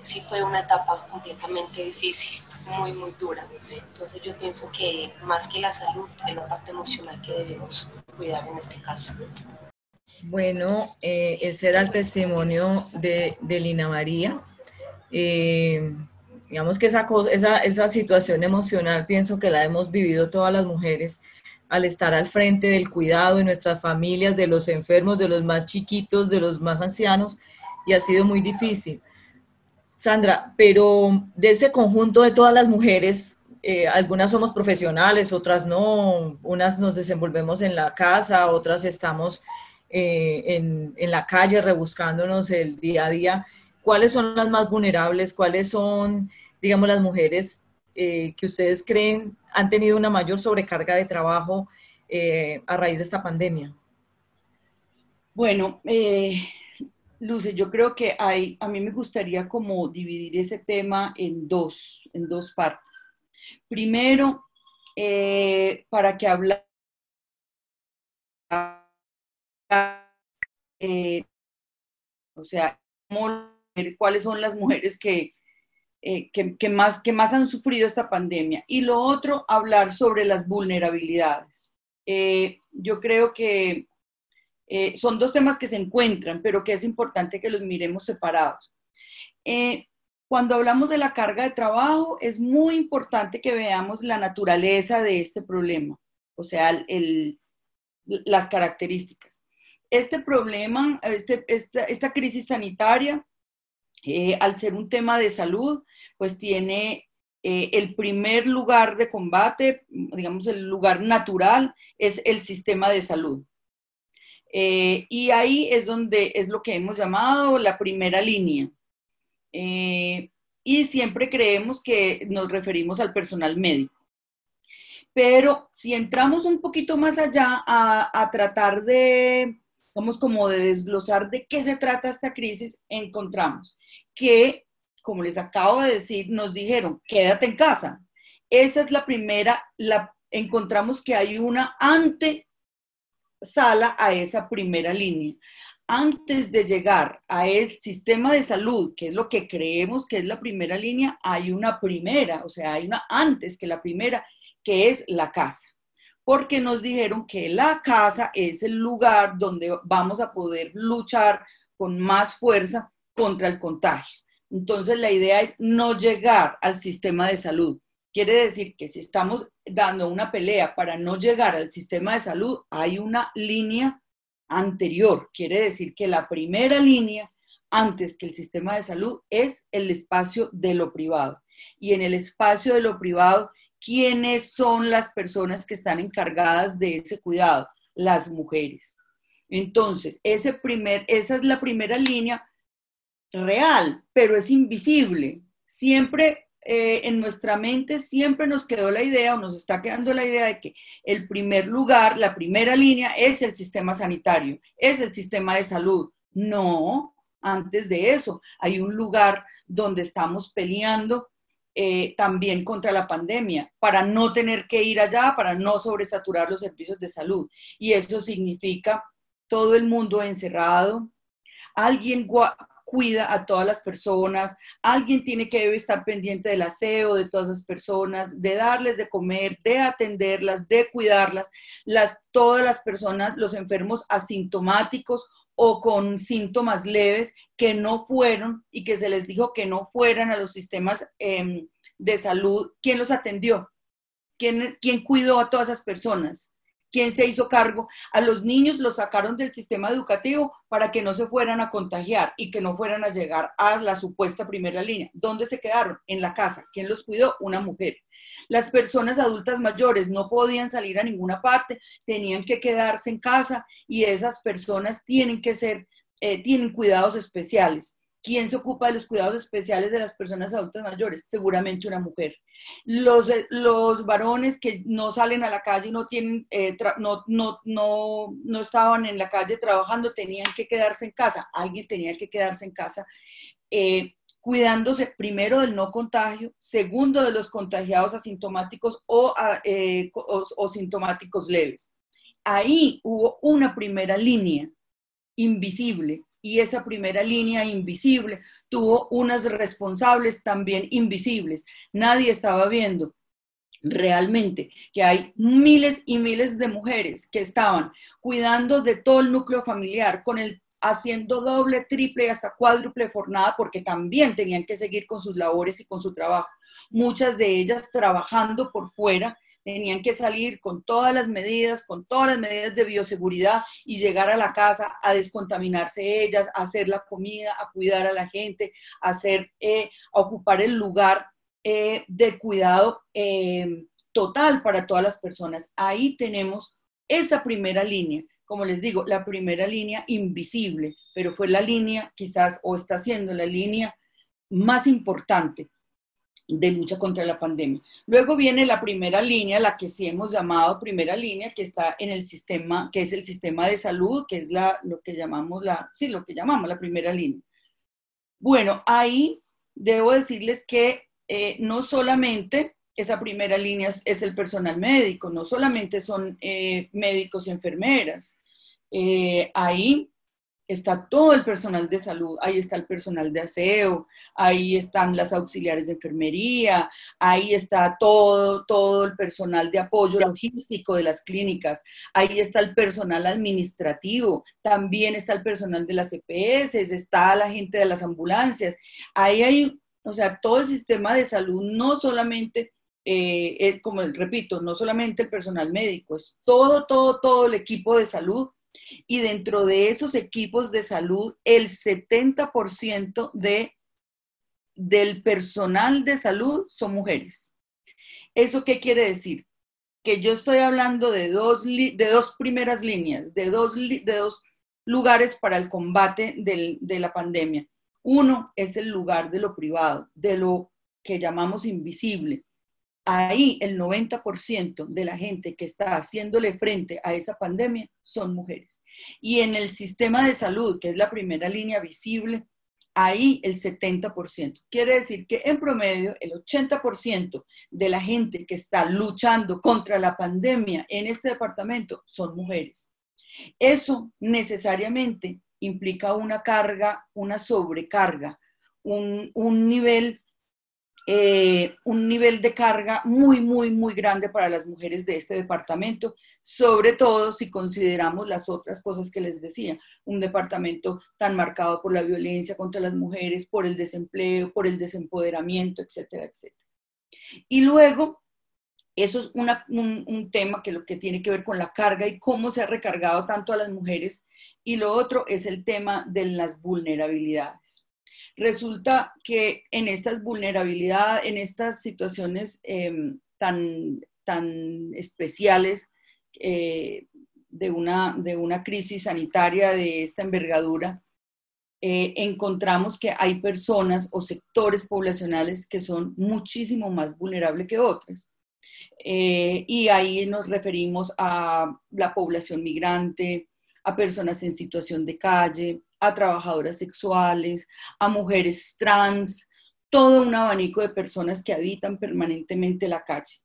sí fue una etapa completamente difícil, muy, muy dura. Entonces, yo pienso que más que la salud, es la parte emocional que debemos cuidar en este caso. Bueno, eh, ese era el testimonio de, de Lina María. Eh, Digamos que esa, esa, esa situación emocional pienso que la hemos vivido todas las mujeres al estar al frente del cuidado de nuestras familias, de los enfermos, de los más chiquitos, de los más ancianos, y ha sido muy difícil. Sandra, pero de ese conjunto de todas las mujeres, eh, algunas somos profesionales, otras no, unas nos desenvolvemos en la casa, otras estamos eh, en, la calle rebuscándonos el día a día. ¿Cuáles son las más vulnerables? ¿Cuáles son, digamos, las mujeres eh, que ustedes creen han tenido una mayor sobrecarga de trabajo eh, a raíz de esta pandemia? Bueno, eh, Luce, yo creo que hay, a mí me gustaría como dividir ese tema en dos, en dos partes. Primero, eh, para que hablar, o sea, cuáles son las mujeres que, eh, que, más, que más han sufrido esta pandemia. Y lo otro, hablar sobre las vulnerabilidades. Eh, yo creo que eh, son dos temas que se encuentran, pero que es importante que los miremos separados. cuando hablamos de la carga de trabajo, es muy importante que veamos la naturaleza de este problema, o sea, el, las características. Este problema, este, esta, esta crisis sanitaria, al ser un tema de salud, pues tiene eh, el primer lugar de combate, digamos el lugar natural, es el sistema de salud. Eh, y ahí es donde es lo que hemos llamado la primera línea. Eh, y siempre creemos que nos referimos al personal médico. Pero si entramos un poquito más allá a, a tratar de, vamos como de desglosar de qué se trata esta crisis, encontramos que como les acabo de decir, nos dijeron, quédate en casa. Esa es la primera, la, encontramos que hay una antesala a esa primera línea. Antes de llegar a el sistema de salud, que es lo que creemos que es la primera línea, hay una primera, o sea, hay una antes que la primera, que es la casa. Porque nos dijeron que la casa es el lugar donde vamos a poder luchar con más fuerza contra el contagio. Entonces, la idea es no llegar al sistema de salud. Quiere decir que si estamos dando una pelea para no llegar al sistema de salud, hay una línea anterior. Quiere decir que la primera línea antes que el sistema de salud es el espacio de lo privado. Y en el espacio de lo privado, ¿quiénes son las personas que están encargadas de ese cuidado? Las mujeres. Entonces, ese primer, esa es la primera línea real, pero es invisible. Siempre eh, en nuestra mente siempre nos quedó la idea o nos está quedando la idea de que el primer lugar, la primera línea es el sistema sanitario, es el sistema de salud. No, antes de eso hay un lugar donde estamos peleando eh, también contra la pandemia, para no tener que ir allá, para no sobresaturar los servicios de salud. Y eso significa todo el mundo encerrado, alguien cuida a todas las personas, alguien tiene que estar pendiente del aseo de todas las personas, de darles de comer, de atenderlas, de cuidarlas, las, todas las personas, los enfermos asintomáticos o con síntomas leves que no fueron y que se les dijo que no fueran a los sistemas em, de salud, ¿quién los atendió? ¿Quién, ¿Quién cuidó a todas esas personas? ¿Quién se hizo cargo? A los niños los sacaron del sistema educativo para que no se fueran a contagiar y que no fueran a llegar a la supuesta primera línea. ¿Dónde se quedaron? En la casa. ¿Quién los cuidó? Una mujer. Las personas adultas mayores no podían salir a ninguna parte, tenían que quedarse en casa y esas personas tienen que ser, eh, tienen cuidados especiales. ¿Quién se ocupa de los cuidados especiales de las personas adultas mayores? Seguramente una mujer. Los, eh, los varones que no salen a la calle no, tienen, eh, no, no, no, no estaban en la calle trabajando, tenían que quedarse en casa. Alguien tenía que quedarse en casa eh, cuidándose primero del no contagio, segundo de los contagiados asintomáticos o, o, o sintomáticos leves. Ahí hubo una primera línea invisible y esa primera línea invisible tuvo unas responsables también invisibles. Nadie estaba viendo realmente que hay miles y miles de mujeres que estaban cuidando de todo el núcleo familiar con el haciendo doble, triple hasta cuádruple jornada porque también tenían que seguir con sus labores y con su trabajo. Muchas de ellas trabajando por fuera tenían que salir con todas las medidas, con todas las medidas de bioseguridad y llegar a la casa a descontaminarse ellas, a hacer la comida, a cuidar a la gente, a, hacer, eh, a ocupar el lugar eh, de cuidado eh, total para todas las personas. Ahí tenemos esa primera línea. Como les digo, la primera línea invisible, pero fue la línea quizás o está siendo la línea más importante de lucha contra la pandemia. Luego viene la primera línea, la que sí hemos llamado primera línea, que está en el sistema, que es el sistema de salud, que es la, lo que llamamos la, sí, lo que llamamos la primera línea. Bueno, ahí debo decirles que eh, no solamente esa primera línea es, el personal médico, no solamente son eh, médicos y enfermeras. Eh, ahí está todo el personal de salud, ahí está el personal de aseo, ahí están las auxiliares de enfermería, ahí está todo, todo el personal de apoyo logístico de las clínicas, ahí está el personal administrativo, también está el personal de las EPS, está la gente de las ambulancias, ahí hay, o sea, todo el sistema de salud, no solamente... Eh, es como repito, no solamente el personal médico, es todo, todo, todo el equipo de salud y dentro de esos equipos de salud, el 70% de, del personal de salud son mujeres. ¿Eso qué quiere decir? Que yo estoy hablando de dos, de dos primeras líneas, de dos, de dos lugares para el combate de la pandemia. Uno es el lugar de lo privado, de lo que llamamos invisible, ahí el 90% de la gente que está haciéndole frente a esa pandemia son mujeres. Y en el sistema de salud, que es la primera línea visible, ahí el 70%. Quiere decir que en promedio el 80% de la gente que está luchando contra la pandemia en este departamento son mujeres. Eso necesariamente implica una carga, una sobrecarga, un, un nivel eh, un nivel de carga muy, muy, muy grande para las mujeres de este departamento, sobre todo si consideramos las otras cosas que les decía, un departamento tan marcado por la violencia contra las mujeres, por el desempleo, por el desempoderamiento, etcétera, etcétera. Y luego, eso es un, un tema que lo que tiene que ver con la carga y cómo se ha recargado tanto a las mujeres. Y lo otro es el tema de las vulnerabilidades. Resulta que en estas vulnerabilidades, en estas situaciones em, tan, tan especiales eh, de, una, de una crisis sanitaria de esta envergadura, eh, encontramos que hay personas o sectores poblacionales que son muchísimo más vulnerables que otras. Eh, y ahí nos referimos a la población migrante, a personas en situación de calle, a trabajadoras sexuales, a mujeres trans, todo un abanico de personas que habitan permanentemente la calle.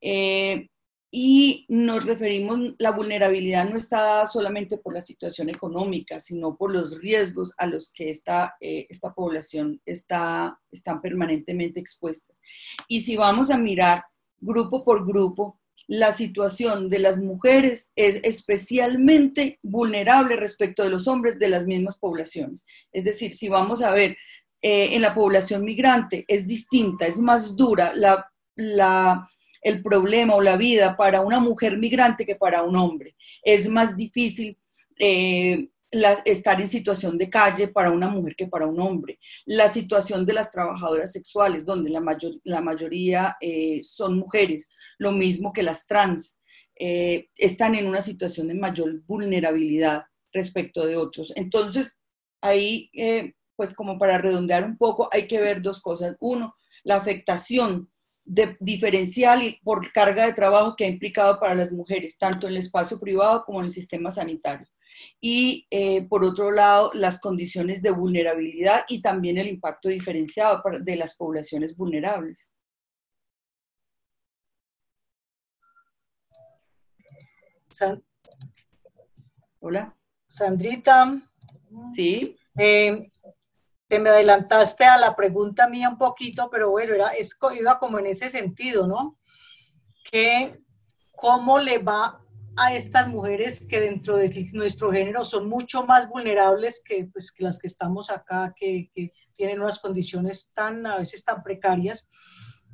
Eh, y nos referimos, la vulnerabilidad no está solamente por la situación económica, sino por los riesgos a los que esta, eh, esta población está, están permanentemente expuestas. Y si vamos a mirar grupo por grupo, la situación de las mujeres es especialmente vulnerable respecto de los hombres de las mismas poblaciones. Es decir, si vamos a ver eh, en la población migrante, es distinta, es más dura el problema o la vida para una mujer migrante que para un hombre. Es más difícil eh, estar en situación de calle para una mujer que para un hombre. La situación de las trabajadoras sexuales, donde la, mayor, la mayoría eh, son mujeres, lo mismo que las trans, eh, están en una situación de mayor vulnerabilidad respecto de otros. Entonces, ahí, eh, pues como para redondear un poco, hay que ver dos cosas. Uno, la afectación diferencial por carga de trabajo que ha implicado para las mujeres, tanto en el espacio privado como en el sistema sanitario y eh, por otro lado las condiciones de vulnerabilidad y también el impacto diferenciado de las poblaciones vulnerables. Hola. Sandrita. Sí. Eh, te me adelantaste a la pregunta mía un poquito, pero bueno, era, iba como en ese sentido, ¿no? Que cómo le va a estas mujeres que dentro de nuestro género son mucho más vulnerables que, pues, que las que estamos acá, que, que, tienen unas condiciones tan, a veces tan precarias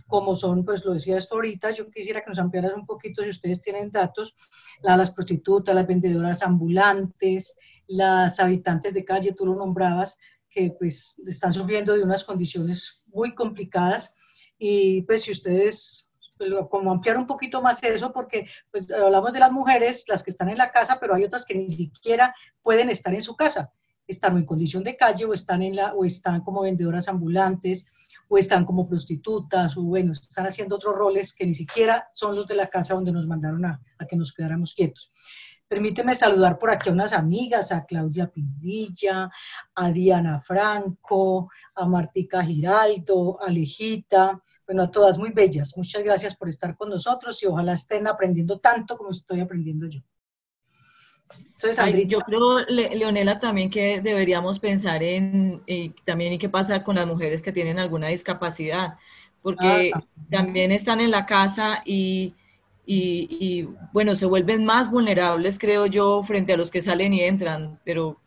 como son, pues lo decía esto ahorita, yo quisiera que nos ampliaras un poquito, si ustedes tienen datos, las prostitutas, las vendedoras ambulantes, las habitantes de calle, tú lo nombrabas, que pues están sufriendo de unas condiciones muy complicadas y pues si ustedes como ampliar un poquito más eso, porque pues, hablamos de las mujeres, las que están en la casa, pero hay otras que ni siquiera pueden estar en su casa, están en condición de calle o están, en la, o están como vendedoras ambulantes o están como prostitutas o bueno, están haciendo otros roles que ni siquiera son los de la casa donde nos mandaron a, a que nos quedáramos quietos. Permíteme saludar por aquí a unas amigas, a Claudia Pinilla, a Diana Franco, a Martica Giraldo, a Lejita, bueno, a todas muy bellas. Muchas gracias por estar con nosotros y ojalá estén aprendiendo tanto como estoy aprendiendo yo. Entonces, yo creo, Leonela, también que deberíamos pensar en también en qué pasa con las mujeres que tienen alguna discapacidad, porque ah, también están en la casa y y, bueno, se vuelven más vulnerables, creo yo, frente a los que salen y entran, pero...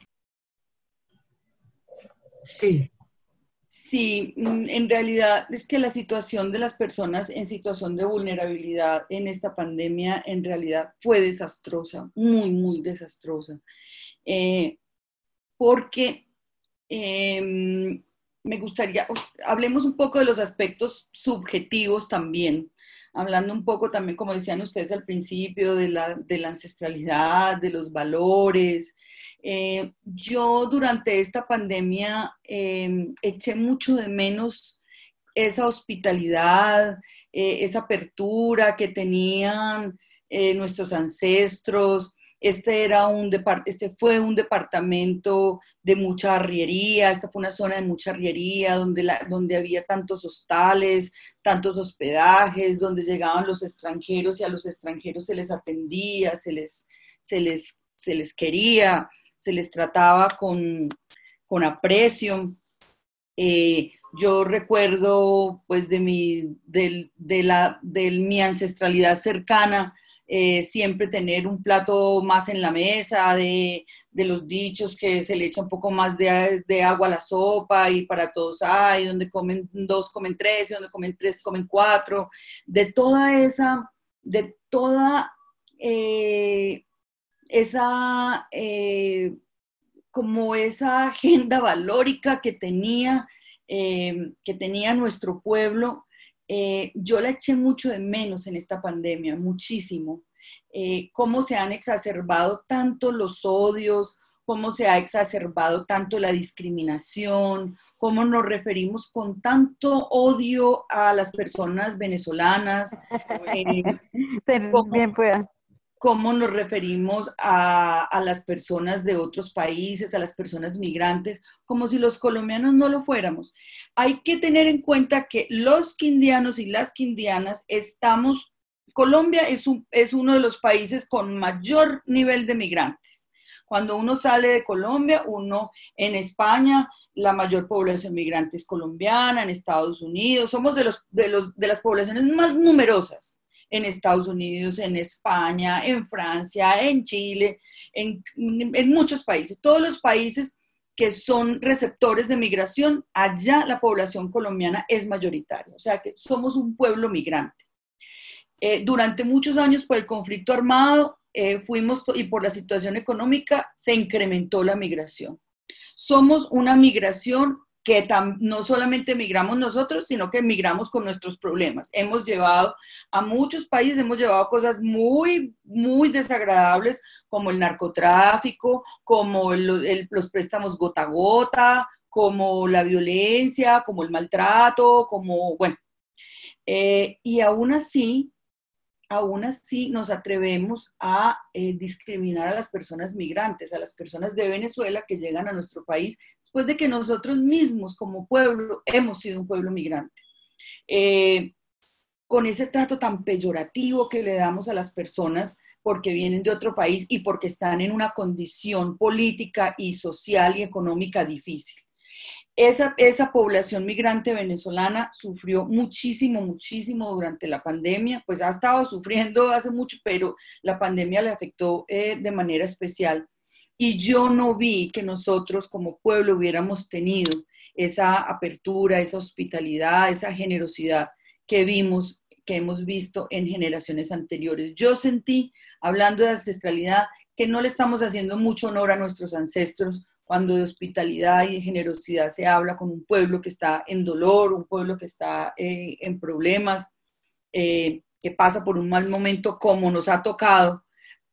Sí. Sí, mm, en realidad es que la situación de las personas en situación de vulnerabilidad en esta pandemia en realidad fue desastrosa, muy, muy desastrosa. Eh, porque em, me gustaría, hablemos un poco de los aspectos subjetivos también hablando un poco también, como decían ustedes al principio, de la, de la ancestralidad, de los valores. Eh, yo durante esta pandemia em, eché mucho de menos esa hospitalidad, eh, esa apertura que tenían eh, nuestros ancestros, este, era un este fue un departamento de mucha arriería, esta fue una zona de mucha arriería donde, la, donde había tantos hostales, tantos hospedajes, donde llegaban los extranjeros y a los extranjeros se les atendía, se les, se les, se les quería, se les trataba con, con aprecio. Eh, yo recuerdo pues de mi, de, la, de mi ancestralidad cercana, eh, siempre tener un plato más en la mesa, de, los dichos que se le echa un poco más de, agua a la sopa y para todos hay, donde comen dos, comen tres, y donde comen tres, comen cuatro, de toda esa, de toda eh, esa, eh, como esa agenda valórica que tenía, que tenía nuestro pueblo, eh, yo la eché mucho de menos en esta pandemia, muchísimo. Eh, cómo se han exacerbado tanto los odios, cómo se ha exacerbado tanto la discriminación, cómo nos referimos con tanto odio a las personas venezolanas. Eh, bien pueda cómo nos referimos a, las personas de otros países, a las personas migrantes, como si los colombianos no lo fuéramos. Hay que tener en cuenta que los quindianos y las quindianas estamos, Colombia es, es uno de los países con mayor nivel de migrantes. Cuando uno sale de Colombia, uno en España, la mayor población migrante es colombiana, en Estados Unidos, somos de, los, de, los, de las poblaciones más numerosas en Estados Unidos, en España, en Francia, en Chile, en, muchos países. Todos los países que son receptores de migración, allá la población colombiana es mayoritaria, o sea que somos un pueblo migrante. Eh, durante muchos años por el conflicto armado eh, fuimos y por la situación económica se incrementó la migración. Somos una migración que no solamente migramos nosotros, sino que migramos con nuestros problemas. Hemos llevado a muchos países, hemos llevado cosas muy, muy desagradables, como el narcotráfico, como los préstamos gota a gota, como la violencia, como el maltrato, como, bueno. Eh, y aún así, aún así nos atrevemos a eh, discriminar a las personas migrantes, a las personas de Venezuela que llegan a nuestro país después de que nosotros mismos como pueblo hemos sido un pueblo migrante. Eh, con ese trato tan peyorativo que le damos a las personas porque vienen de otro país y porque están en una condición política y social y económica difícil. esa, esa población migrante venezolana sufrió muchísimo, muchísimo durante la pandemia, pues ha estado sufriendo hace mucho, pero la pandemia le afectó eh, de manera especial. Y yo no vi que nosotros como pueblo hubiéramos tenido esa apertura, esa hospitalidad, esa generosidad que vimos, que hemos visto en generaciones anteriores. Yo sentí, hablando de ancestralidad, que no le estamos haciendo mucho honor a nuestros ancestros cuando de hospitalidad y de generosidad se habla con un pueblo que está en dolor, un pueblo que está eh, en problemas, eh, que pasa por un mal momento como nos ha tocado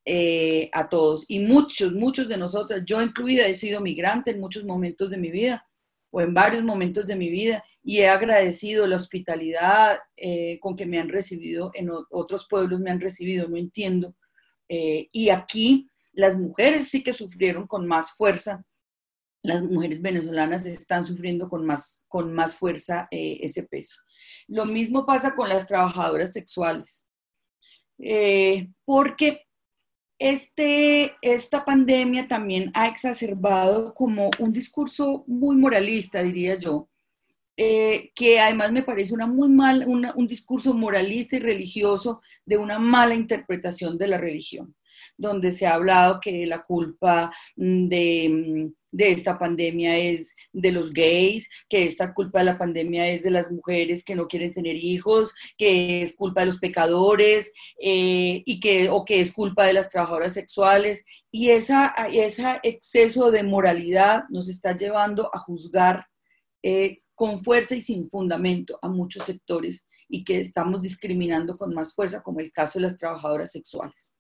eh, a todos. Y muchos, muchos de nosotros, yo incluida, he sido migrante en muchos momentos de mi vida o en varios momentos de mi vida y he agradecido la hospitalidad con que me han recibido, en otros pueblos me han recibido, no entiendo. y aquí las mujeres sí que sufrieron con más fuerza las mujeres venezolanas están sufriendo con más, con más fuerza eh, ese peso. Lo mismo pasa con las trabajadoras sexuales, eh, porque este, esta pandemia también ha exacerbado como un discurso muy moralista, diría yo, eh, que además me parece una muy mal, un discurso moralista y religioso de una mala interpretación de la religión, donde se ha hablado que la culpa mm, de mm, de esta pandemia es de los gays, que esta culpa de la pandemia es de las mujeres que no quieren tener hijos, que es culpa de los pecadores eh, y que, o que es culpa de las trabajadoras sexuales. Y esa, ese exceso de moralidad nos está llevando a juzgar eh, con fuerza y sin fundamento a muchos sectores y que estamos discriminando con más fuerza, como el caso de las trabajadoras sexuales.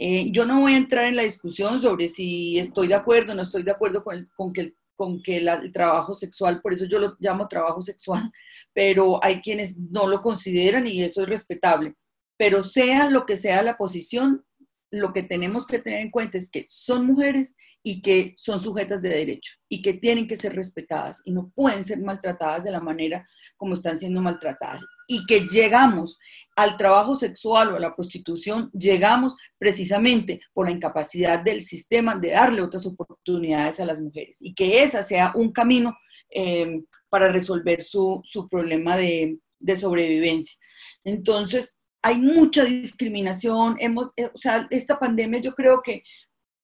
Eh, yo no voy a entrar en la discusión sobre si estoy de acuerdo o no estoy de acuerdo con, con que, con que el trabajo sexual, por eso yo lo llamo trabajo sexual, pero hay quienes no lo consideran y eso es respetable. Pero sea lo que sea la posición, lo que tenemos que tener en cuenta es que son mujeres y que son sujetas de derecho y que tienen que ser respetadas y no pueden ser maltratadas de la manera como están siendo maltratadas. Y que llegamos al trabajo sexual o a la prostitución, llegamos precisamente por la incapacidad del sistema de darle otras oportunidades a las mujeres y que ese sea un camino eh, para resolver su, problema de, de sobrevivencia. Entonces, hay mucha discriminación, hemos, eh, o sea, esta pandemia yo creo que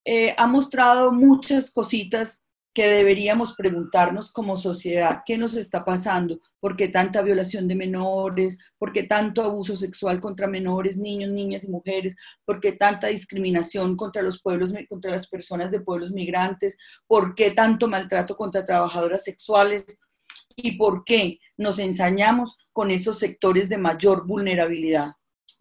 eh, ha mostrado muchas cositas que deberíamos preguntarnos como sociedad, ¿qué nos está pasando? ¿Por qué tanta violación de menores? ¿Por qué tanto abuso sexual contra menores, niños, niñas y mujeres? ¿Por qué tanta discriminación contra los pueblos, contra las personas de pueblos migrantes? ¿Por qué tanto maltrato contra trabajadoras sexuales? ¿Y por qué nos ensañamos con esos sectores de mayor vulnerabilidad?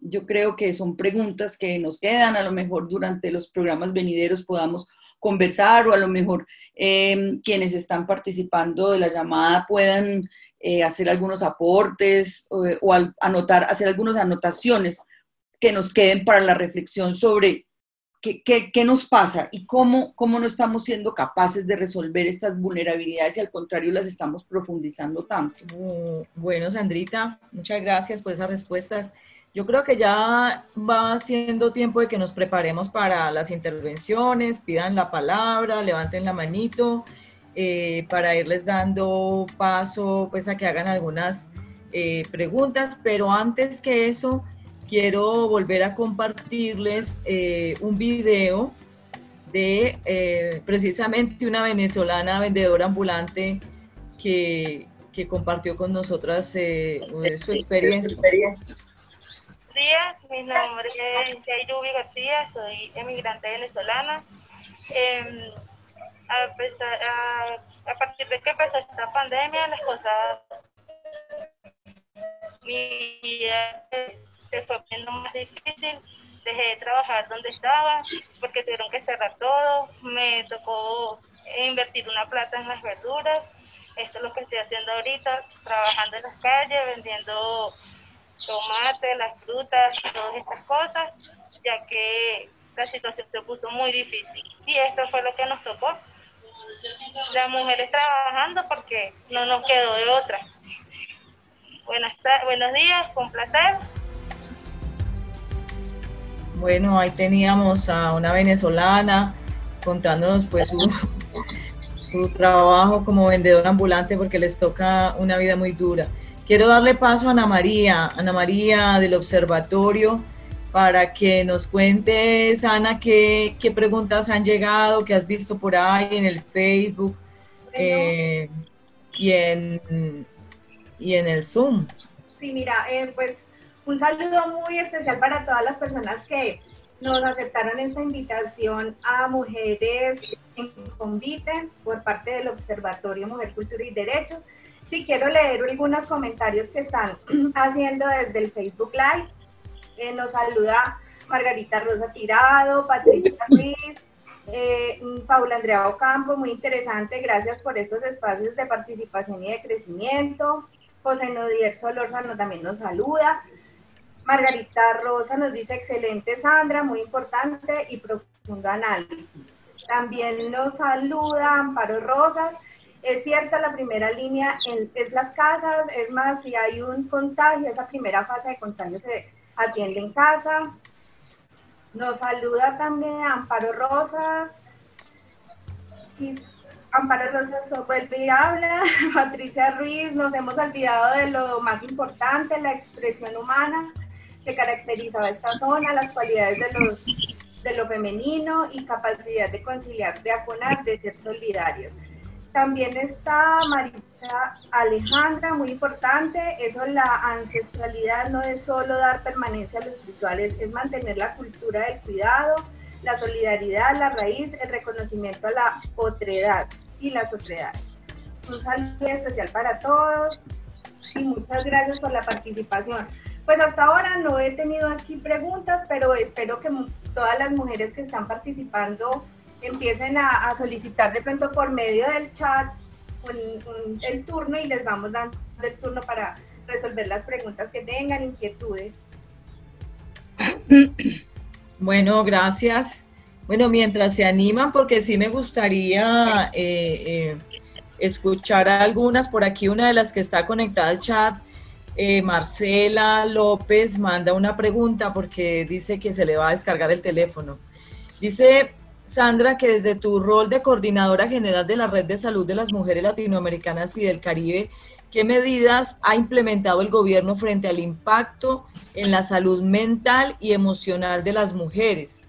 yo creo que son preguntas que nos quedan, a lo mejor durante los programas venideros podamos conversar o a lo mejor em, quienes están participando de la llamada puedan eh, hacer algunos aportes o, anotar, hacer algunas anotaciones que nos queden para la reflexión sobre qué, qué, nos pasa y cómo, cómo no estamos siendo capaces de resolver estas vulnerabilidades y al contrario las estamos profundizando tanto. Bueno, Sandrita, muchas gracias por esas respuestas. Yo creo que ya va siendo tiempo de que nos preparemos para las intervenciones, pidan la palabra, levanten la manito eh, para irles dando paso pues a que hagan algunas eh, preguntas, pero antes que eso quiero volver a compartirles eh, un video de precisamente una venezolana vendedora ambulante que, que compartió con nosotras su experiencia días, mi nombre es Yayubi García, soy emigrante venezolana. Em, a, partir de que empezó esta pandemia, las cosas, mi vida se, fue poniendo más difícil. Dejé de trabajar donde estaba porque tuvieron que cerrar todo. Me tocó invertir una plata en las verduras. Esto es lo que estoy haciendo ahorita, trabajando en las calles, vendiendo tomate, las frutas, todas estas cosas, ya que la situación se puso muy difícil. Y esto fue lo que nos tocó. Las mujeres trabajando porque no nos quedó de otra. Buenas buenos días, con placer. Bueno, ahí teníamos a una venezolana contándonos pues su trabajo como vendedor ambulante porque les toca una vida muy dura. Quiero darle paso a Ana María, Ana María del Observatorio, para que nos cuentes, Ana, qué, qué preguntas han llegado, qué has visto por ahí en el Facebook eh, y, en, y en el Zoom. Sí, mira, eh, pues un saludo muy especial para todas las personas que nos aceptaron esta invitación a mujeres en convite por parte del Observatorio Mujer, Cultura y Derechos. Sí, quiero leer algunos comentarios que están haciendo desde el Facebook Live. Eh, nos saluda Margarita Rosa Tirado, Patricia Ruiz, eh, Paula Andrea Ocampo, muy interesante, gracias por estos espacios de participación y de crecimiento. José Nodier Solórzano también nos saluda. Margarita Rosa nos dice, excelente Sandra, muy importante y profundo análisis. También nos saluda Amparo Rosas. Es cierta, la primera línea es las casas, es más, si hay un contagio, esa primera fase de contagio se atiende en casa. Nos saluda también Amparo Rosas. Amparo Rosas vuelve y habla. Patricia Ruiz, nos hemos olvidado de lo más importante, la expresión humana que caracterizaba esta zona, las cualidades de, los, de lo femenino y capacidad de conciliar, de aconar, de ser solidarias. También está Marisa Alejandra, muy importante, eso la ancestralidad no es solo dar permanencia a los rituales, es mantener la cultura del cuidado, la solidaridad, la raíz, el reconocimiento a la otredad y las otredades. Un saludo especial para todos y muchas gracias por la participación. Pues hasta ahora no he tenido aquí preguntas, pero espero que todas las mujeres que están participando empiecen a, solicitar de pronto por medio del chat el turno y les vamos dando el turno para resolver las preguntas que tengan, inquietudes. Bueno, gracias. Bueno, mientras se animan, porque sí me gustaría eh, eh, escuchar algunas por aquí, una de las que está conectada al chat eh, Marcela López manda una pregunta porque dice que se le va a descargar el teléfono. Dice Sandra que desde tu rol de coordinadora general de la Red de Salud de las Mujeres Latinoamericanas y del Caribe, ¿qué medidas ha implementado el gobierno frente al impacto en la salud mental y emocional de las mujeres?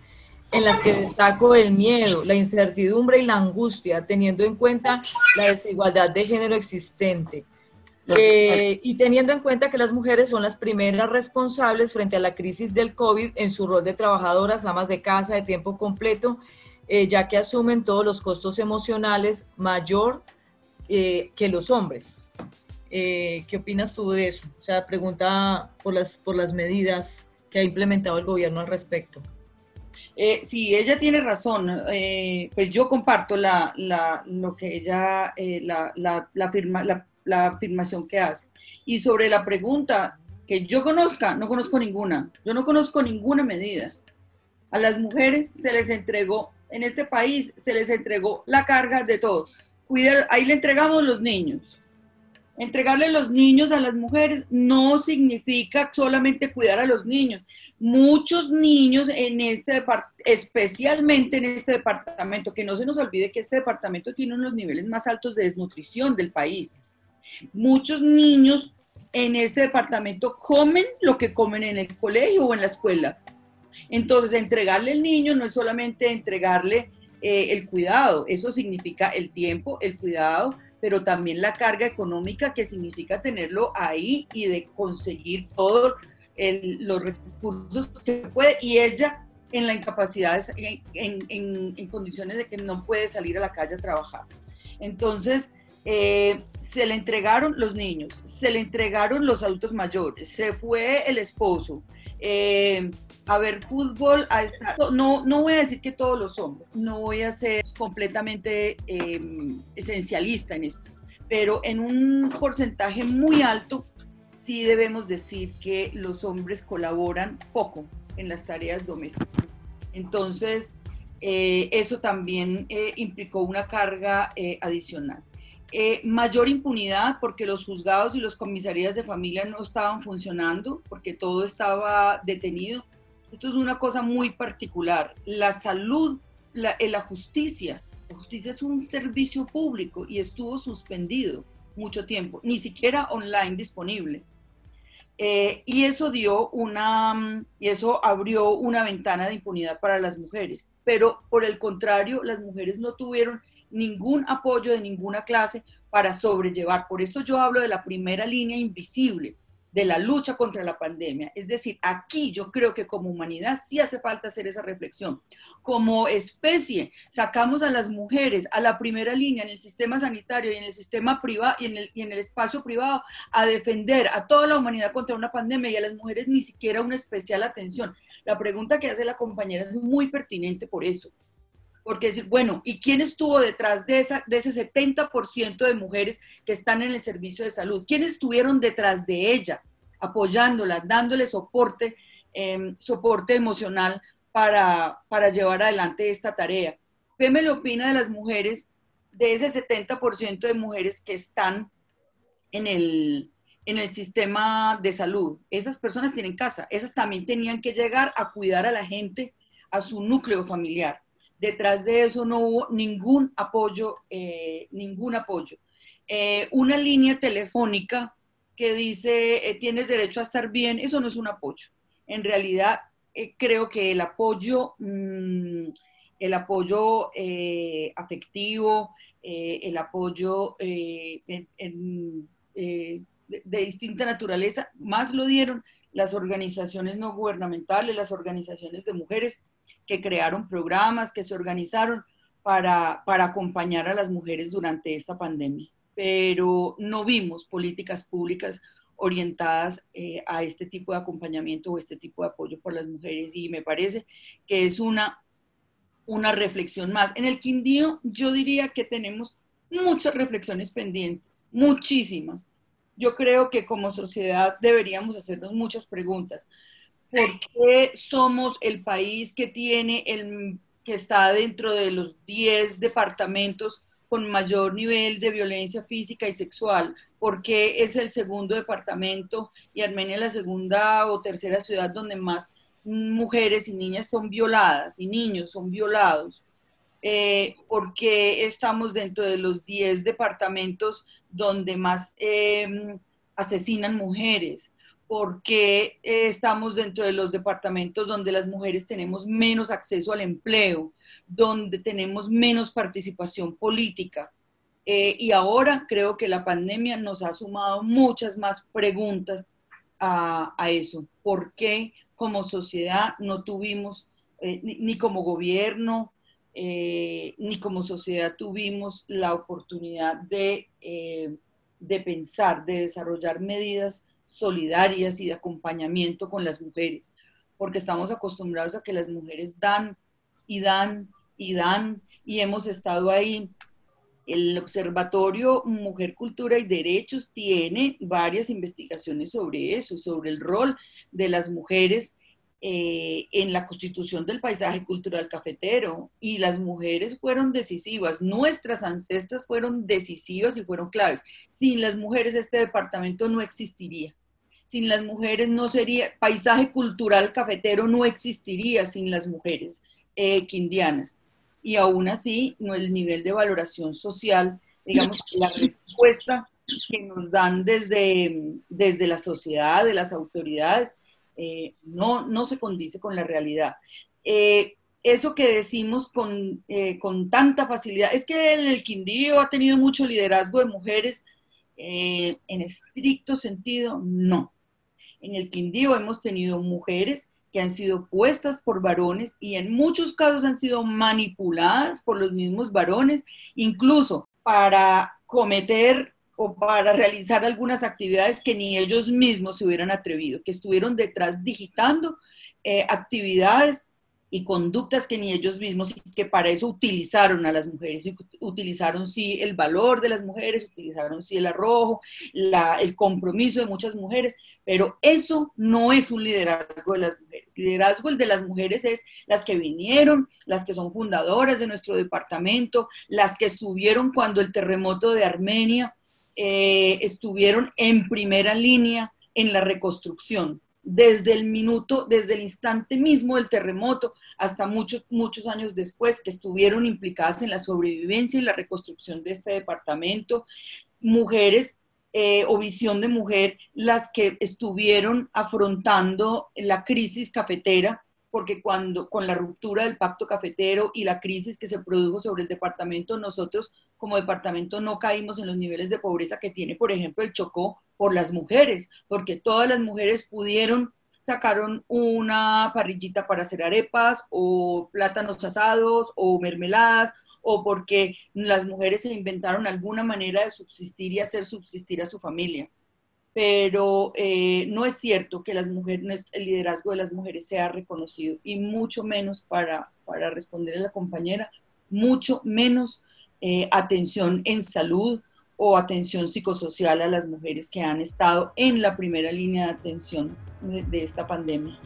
en las que destaco el miedo, la incertidumbre y la angustia, teniendo en cuenta la desigualdad de género existente. Eh, y teniendo en cuenta que las mujeres son las primeras responsables frente a la crisis del COVID en su rol de trabajadoras, amas de casa de tiempo completo, eh, ya que asumen todos los costos emocionales mayor eh, que los hombres. ¿Qué opinas tú de eso? O sea, pregunta por las, por las medidas que ha implementado el gobierno al respecto. sí, ella tiene razón. pues yo comparto la, la, lo que ella, la, la, la, firma, la afirmación que hace. Y sobre la pregunta que yo conozca, no conozco ninguna. Yo no conozco ninguna medida. A las mujeres se les entregó, en este país se les entregó la carga de todo. Cuidar, ahí le entregamos los niños. Entregarle los niños a las mujeres no significa solamente cuidar a los niños. Muchos niños en este especialmente en este departamento, que no se nos olvide que este departamento tiene uno de los niveles más altos de desnutrición del país. Muchos niños en este departamento comen lo que comen en el colegio o en la escuela. Entonces, entregarle al niño no es solamente entregarle eh, el cuidado, eso significa el tiempo, el cuidado, pero también la carga económica que significa tenerlo ahí y de conseguir todos los recursos que puede. Y ella en la incapacidad, en, en, condiciones de que no puede salir a la calle a trabajar. Entonces, eh, se le entregaron los niños, se le entregaron los adultos mayores, se fue el esposo. Eh, a ver fútbol, a estar, no, no voy a decir que todos los hombres, no voy a ser completamente em, esencialista en esto, pero en un porcentaje muy alto sí debemos decir que los hombres colaboran poco en las tareas domésticas. Entonces, eh, eso también implicó una carga adicional. Eh, mayor impunidad porque los juzgados y los comisarías de familia no estaban funcionando, porque todo estaba detenido. Esto es una cosa muy particular. La salud, la, eh, la justicia justicia es un servicio público y estuvo suspendido mucho tiempo, ni siquiera online disponible. Eh, y eso dio una, y eso abrió una ventana de impunidad para las mujeres. Pero por el contrario, las mujeres no tuvieron ningún apoyo de ninguna clase para sobrellevar. Por esto yo hablo de la primera línea invisible, de la lucha contra la pandemia. Es decir, aquí yo creo que como humanidad sí hace falta hacer esa reflexión. Como especie, sacamos a las mujeres a la primera línea en el sistema sanitario y en el sistema privado y y en el espacio privado a defender a toda la humanidad contra una pandemia y a las mujeres ni siquiera una especial atención. La pregunta que hace la compañera es muy pertinente por eso porque decir, bueno, ¿y quién estuvo detrás de, esa, de ese 70% de mujeres que están en el servicio de salud? ¿Quiénes estuvieron detrás de ella, apoyándola, dándole soporte, em, soporte emocional para, para llevar adelante esta tarea? ¿Qué me lo opina de las mujeres, de ese 70% de mujeres que están en el, en el sistema de salud? Esas personas tienen casa, esas también tenían que llegar a cuidar a la gente, a su núcleo familiar Detrás de eso no hubo ningún apoyo, eh, ningún apoyo. Eh, una línea telefónica que dice eh, tienes derecho a estar bien, eso no es un apoyo. En realidad, creo que el apoyo, mm, el apoyo afectivo, el apoyo de, de distinta naturaleza, más lo dieron las organizaciones no gubernamentales, las organizaciones de mujeres que crearon programas, que se organizaron para, para acompañar a las mujeres durante esta pandemia. Pero no vimos políticas públicas orientadas eh, a este tipo de acompañamiento o este tipo de apoyo por las mujeres y me parece que es una, una reflexión más. En el Quindío yo diría que tenemos muchas reflexiones pendientes, muchísimas. Yo creo que como sociedad deberíamos hacernos muchas preguntas. ¿Por qué somos el país que tiene el que está dentro de los 10 departamentos con mayor nivel de violencia física y sexual? ¿Por qué es el segundo departamento y Armenia la segunda o tercera ciudad donde más mujeres y niñas son violadas y niños son violados? Eh, ¿Por qué estamos dentro de los 10 departamentos donde más eh, asesinan mujeres? Por qué eh, estamos dentro de los departamentos donde las mujeres tenemos menos acceso al empleo, donde tenemos menos participación política. Eh, y ahora creo que la pandemia nos ha sumado muchas más preguntas a, eso. ¿Por qué como sociedad no tuvimos, eh, ni, como gobierno, ni como sociedad tuvimos la oportunidad de, de pensar, de desarrollar medidas solidarias y de acompañamiento con las mujeres, porque estamos acostumbrados a que las mujeres dan y dan y dan y hemos estado ahí. El Observatorio Mujer, Cultura y Derechos tiene varias investigaciones sobre eso, sobre el rol de las mujeres eh, en la constitución del paisaje cultural cafetero y las mujeres fueron decisivas, nuestras ancestras fueron decisivas y fueron claves. Sin las mujeres este departamento no existiría. Sin las mujeres no sería, paisaje cultural cafetero no existiría sin las mujeres eh, quindianas. Y aún así, el nivel de valoración social, digamos, la respuesta que nos dan desde, desde la sociedad, de las autoridades, eh, no, no se condice con la realidad. Eh, eso que decimos con, eh, con, tanta facilidad, es que el Quindío ha tenido mucho liderazgo de mujeres, en estricto sentido, no. En el Quindío hemos tenido mujeres que han sido puestas por varones y en muchos casos han sido manipuladas por los mismos varones, incluso para cometer o para realizar algunas actividades que ni ellos mismos se hubieran atrevido, que estuvieron detrás digitando eh, actividades y conductas que ni ellos mismos, que para eso utilizaron a las mujeres, utilizaron sí el valor de las mujeres, utilizaron sí el arrojo, el compromiso de muchas mujeres, pero eso no es un liderazgo de las mujeres. Liderazgo el de las mujeres es las que vinieron, las que son fundadoras de nuestro departamento, las que estuvieron cuando el terremoto de Armenia eh, estuvieron en primera línea en la reconstrucción. desde el minuto, desde el instante mismo del terremoto hasta muchos, muchos años después, que estuvieron implicadas en la sobrevivencia y la reconstrucción de este departamento, mujeres eh, o visión de mujer, las que estuvieron afrontando la crisis cafetera, porque cuando con la ruptura del pacto cafetero y la crisis que se produjo sobre el departamento, nosotros como departamento no caímos en los niveles de pobreza que tiene, por ejemplo, el Chocó por las mujeres, porque todas las mujeres pudieron, sacaron una parrillita para hacer arepas o plátanos asados o mermeladas o porque las mujeres se inventaron alguna manera de subsistir y hacer subsistir a su familia. Pero eh, no es cierto que el liderazgo de las mujeres sea reconocido y mucho menos para, para responder a la compañera, mucho menos eh, atención en salud, o atención psicosocial a las mujeres que han estado en la primera línea de atención de, esta pandemia.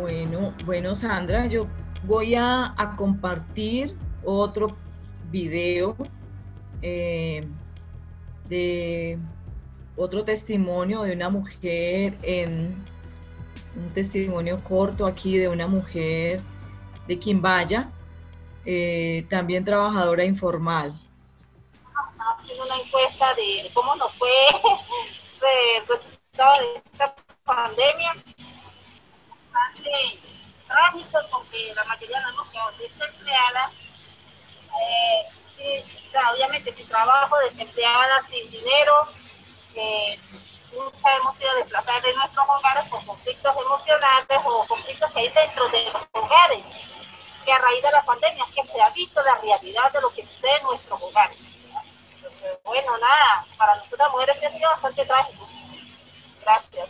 Bueno, bueno Sandra, yo voy a, compartir otro video eh, de otro testimonio de una mujer en un testimonio corto aquí de una mujer de Quimbaya, eh, también trabajadora informal. Haciendo una encuesta de cómo nos fue el resultado de esta pandemia. Bastante trágico porque la mayoría no hemos quedado desempleadas. Eh, obviamente sin trabajo, desempleadas, sin dinero. Eh, nunca hemos sido desplazadas de nuestros hogares por conflictos emocionales o conflictos que hay dentro de los hogares que a raíz de la pandemia se ha visto la realidad de lo que sucede en nuestros hogares. bueno, nada, para nosotras mujeres ha sido bastante trágico. Gracias.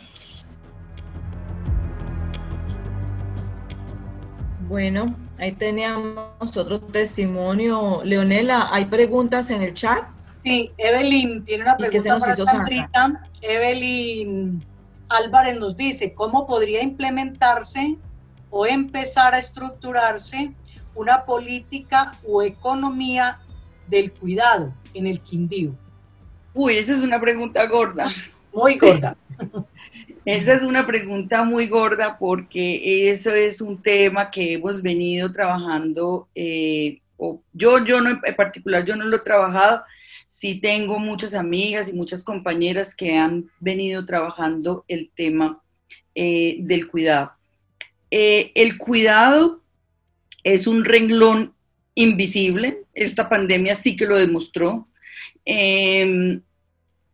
Bueno, ahí teníamos otro testimonio. Leonela, ¿hay preguntas en el chat? Sí, Evelyn tiene una pregunta para Sandrita. Evelyn Álvarez nos dice, ¿cómo podría implementarse o empezar a estructurarse una política o economía del cuidado en el Quindío? Uy, esa es una pregunta gorda. Muy gorda. Esa es una pregunta muy gorda porque eso es un tema que hemos venido trabajando, eh, o yo, yo no, en particular yo no lo he trabajado, sí tengo muchas amigas y muchas compañeras que han venido trabajando el tema eh, del cuidado. Eh, el cuidado es un renglón invisible, esta pandemia sí que lo demostró.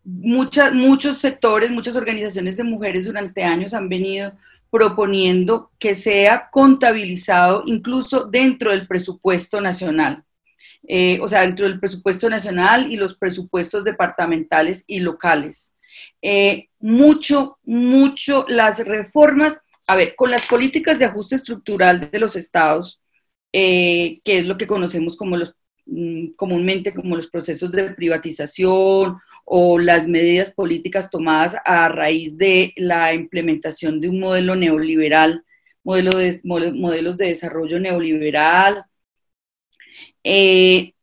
Em, muchos sectores, muchas organizaciones de mujeres durante años han venido proponiendo que sea contabilizado incluso dentro del presupuesto nacional. Eh, o sea, dentro del presupuesto nacional y los presupuestos departamentales y locales. Eh, mucho, mucho, las reformas a ver, con las políticas de ajuste estructural de los estados, eh, que es lo que conocemos como los, mm, comúnmente como los procesos de privatización o las medidas políticas tomadas a raíz de la implementación de un modelo neoliberal, modelo de, modelos de desarrollo neoliberal, eh,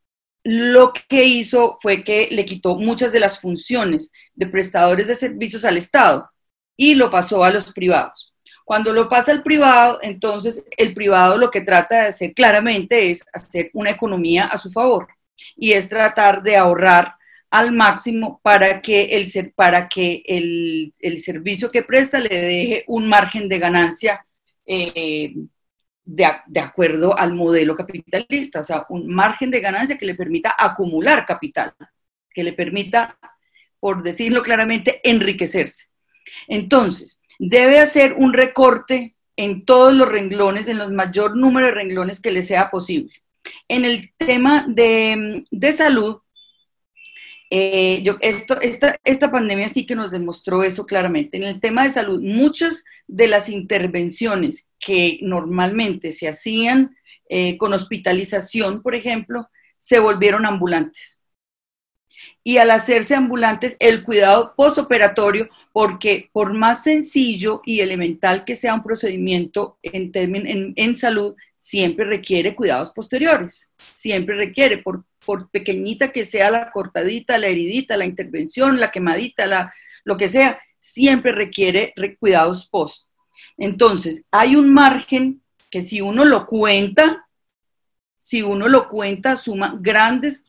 lo que hizo fue que le quitó muchas de las funciones de prestadores de servicios al Estado y lo pasó a los privados. Cuando lo pasa al privado, entonces el privado lo que trata de hacer claramente es hacer una economía a su favor y es tratar de ahorrar al máximo para que el, para que el, servicio que presta le deje un margen de ganancia eh, de, de, acuerdo al modelo capitalista, o sea, un margen de ganancia que le permita acumular capital, que le permita, por decirlo claramente, enriquecerse. Entonces, debe hacer un recorte en todos los renglones, en los mayor número de renglones que le sea posible. En el tema de, salud, eh, yo, esto, esta, esta pandemia sí que nos demostró eso claramente. En el tema de salud, muchas de las intervenciones que normalmente se hacían eh, con hospitalización, por ejemplo, se volvieron ambulantes y al hacerse ambulantes el cuidado postoperatorio, porque por más sencillo y elemental que sea un procedimiento en, en, en salud, siempre requiere cuidados posteriores, siempre requiere, por, por pequeñita que sea la cortadita, la heridita, la intervención, la quemadita, la, lo que sea, siempre requiere cuidados post. Entonces, hay un margen que si uno lo cuenta, si uno lo cuenta, suma grandes,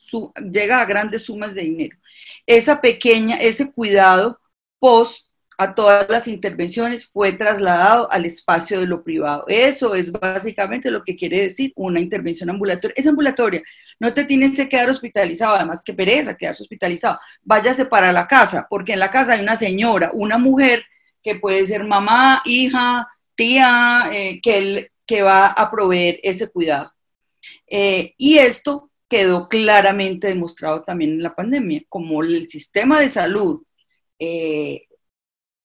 llega a grandes sumas de dinero. Esa pequeña, ese cuidado post a todas las intervenciones fue trasladado al espacio de lo privado. Eso es básicamente lo que quiere decir una intervención ambulatoria. Es ambulatoria, no te tienes que quedar hospitalizado, además que pereza quedarse hospitalizado. Váyase para la casa, porque en la casa hay una señora, una mujer que puede ser mamá, hija, tía, eh, que, que va a proveer ese cuidado. Eh, y esto quedó claramente demostrado también en la pandemia, como el sistema de salud eh,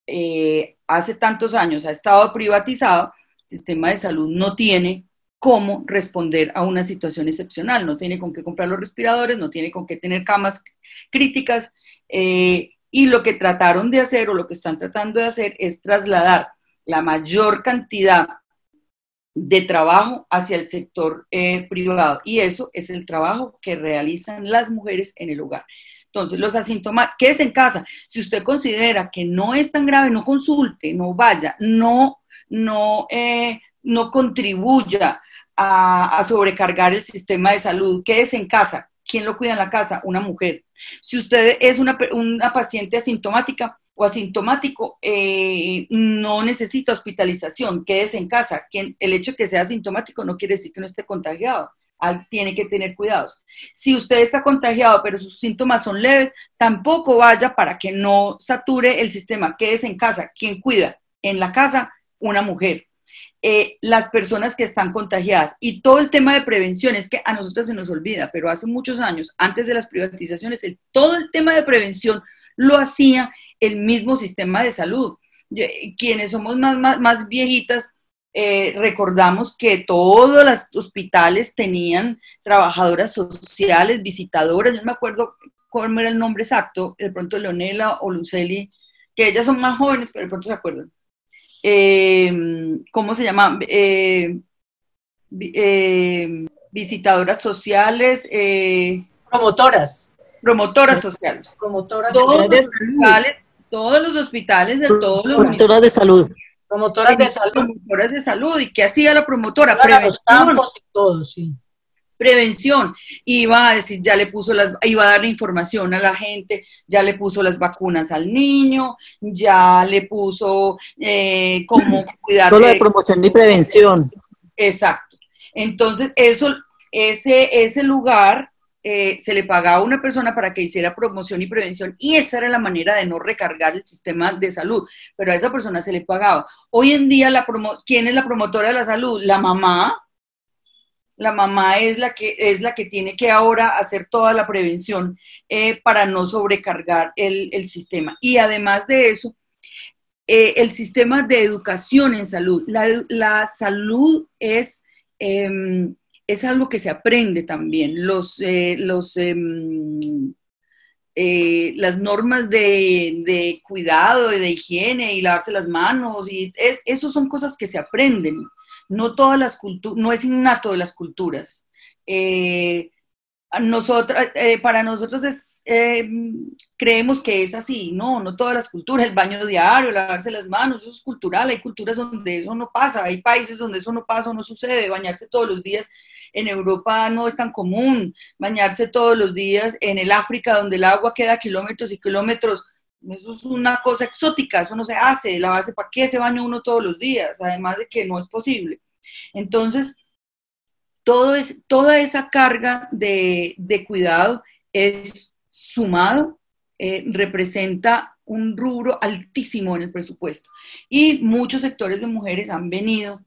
eh, hace tantos años ha estado privatizado, el sistema de salud no tiene cómo responder a una situación excepcional, no tiene con qué comprar los respiradores, no tiene con qué tener camas críticas, eh, y lo que trataron de hacer o lo que están tratando de hacer es trasladar la mayor cantidad de trabajo hacia el sector eh, privado, y eso es el trabajo que realizan las mujeres en el hogar. Entonces, los asintomáticos, quédese en casa. Si usted considera que no es tan grave, no consulte, no vaya, no, no, eh, no contribuya a, sobrecargar el sistema de salud, quédese en casa. ¿Quién lo cuida en la casa? Una mujer. Si usted es una, paciente asintomática o asintomático, eh, no necesita hospitalización, quédese en casa. el hecho de que sea asintomático no quiere decir que no esté contagiado tiene que tener cuidados. Si usted está contagiado, pero sus síntomas son leves, tampoco vaya para que no sature el sistema. Quédese en casa. ¿Quién cuida? En la casa, una mujer. Eh, las personas que están contagiadas y todo el tema de prevención es que a nosotros se nos olvida, pero hace muchos años, antes de las privatizaciones, todo el tema de prevención lo hacía el mismo sistema de salud. Quienes somos más, más, más viejitas, eh, recordamos que todos los hospitales tenían trabajadoras sociales, visitadoras, yo no me acuerdo cómo era el nombre exacto, de pronto Leonela o Luceli, que ellas son más jóvenes, pero de pronto se acuerdan. Eh, ¿Cómo se llama? Eh, visitadoras sociales. promotoras. Promotoras sociales. Promotoras sociales. todos los hospitales de todos los... Promotoras de salud Promotoras de salud. Promotoras de salud. ¿Y qué hacía la promotora? Prevención. Los y todo, sí. Prevención. Iba a decir, ya le puso las, iba a darle información a la gente, ya le puso las vacunas al niño, ya le puso eh, cómo cuidar. Solo de promoción y prevención. Exacto. Entonces, eso, ese, ese lugar eh, se le pagaba a una persona para que hiciera promoción y prevención y esa era la manera de no recargar el sistema de salud, pero a esa persona se le pagaba. Hoy en día, la ¿quién es la promotora de la salud? La mamá. La mamá es la que, es la que tiene que ahora hacer toda la prevención eh, para no sobrecargar el, sistema. Y además de eso, eh, el sistema de educación en salud. La, la salud es em, es algo que se aprende también. Los, eh, los, em, eh, las normas de, cuidado y de higiene y lavarse las manos, y eso son cosas que se aprenden. No todas las culturas, no es innato de las culturas. Eh, nosotras, para nosotros es, creemos que es así, no, no todas las culturas, el baño diario, lavarse las manos, eso es cultural, hay culturas donde eso no pasa, hay países donde eso no pasa o no sucede, bañarse todos los días en Europa no es tan común bañarse todos los días, en el África donde el agua queda kilómetros y kilómetros, eso es una cosa exótica, eso no se hace, la base, ¿para qué se baña uno todos los días? Además de que no es posible. Entonces, todo es, toda esa carga de, cuidado es sumado, eh, representa un rubro altísimo en el presupuesto. Y muchos sectores de mujeres han venido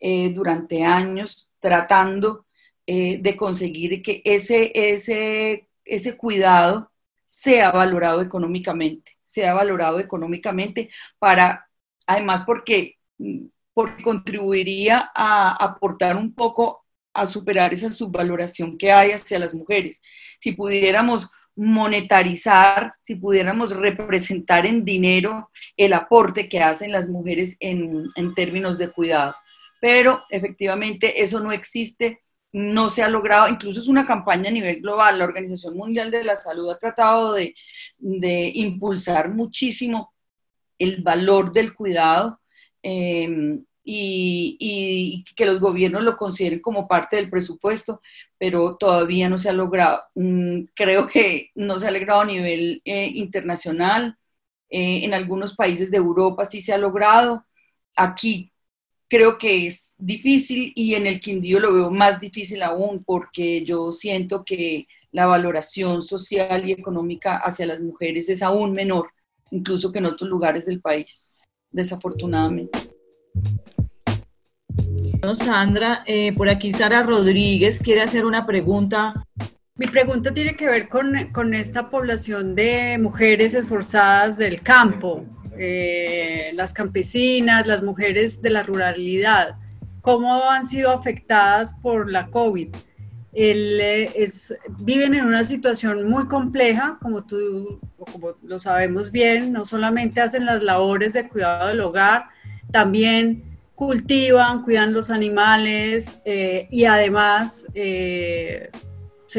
eh, durante años tratando eh, de conseguir que ese, ese, ese cuidado sea valorado económicamente, sea valorado económicamente para, además porque, porque contribuiría a aportar un poco a superar esa subvaloración que hay hacia las mujeres. Si pudiéramos monetarizar, si pudiéramos representar en dinero el aporte que hacen las mujeres en, en términos de cuidado. Pero efectivamente eso no existe no se ha logrado, incluso es una campaña a nivel global, la Organización Mundial de la Salud ha tratado de, impulsar muchísimo el valor del cuidado em, y, que los gobiernos lo consideren como parte del presupuesto, pero todavía no se ha logrado. Mm, creo que no se ha logrado a nivel eh, internacional. Eh, en algunos países de Europa sí se ha logrado. Aquí creo que es difícil y en el Quindío lo veo más difícil aún porque yo siento que la valoración social y económica hacia las mujeres es aún menor, incluso que en otros lugares del país, desafortunadamente. Sandra, eh, por aquí Sara Rodríguez quiere hacer una pregunta. Mi pregunta tiene que ver con, con esta población de mujeres esforzadas del campo. Eh, las campesinas, las mujeres de la ruralidad, cómo han sido afectadas por la COVID. Eh, viven en una situación muy compleja, como tú como lo sabemos bien, no solamente hacen las labores de cuidado del hogar, también cultivan, cuidan los animales eh, y además se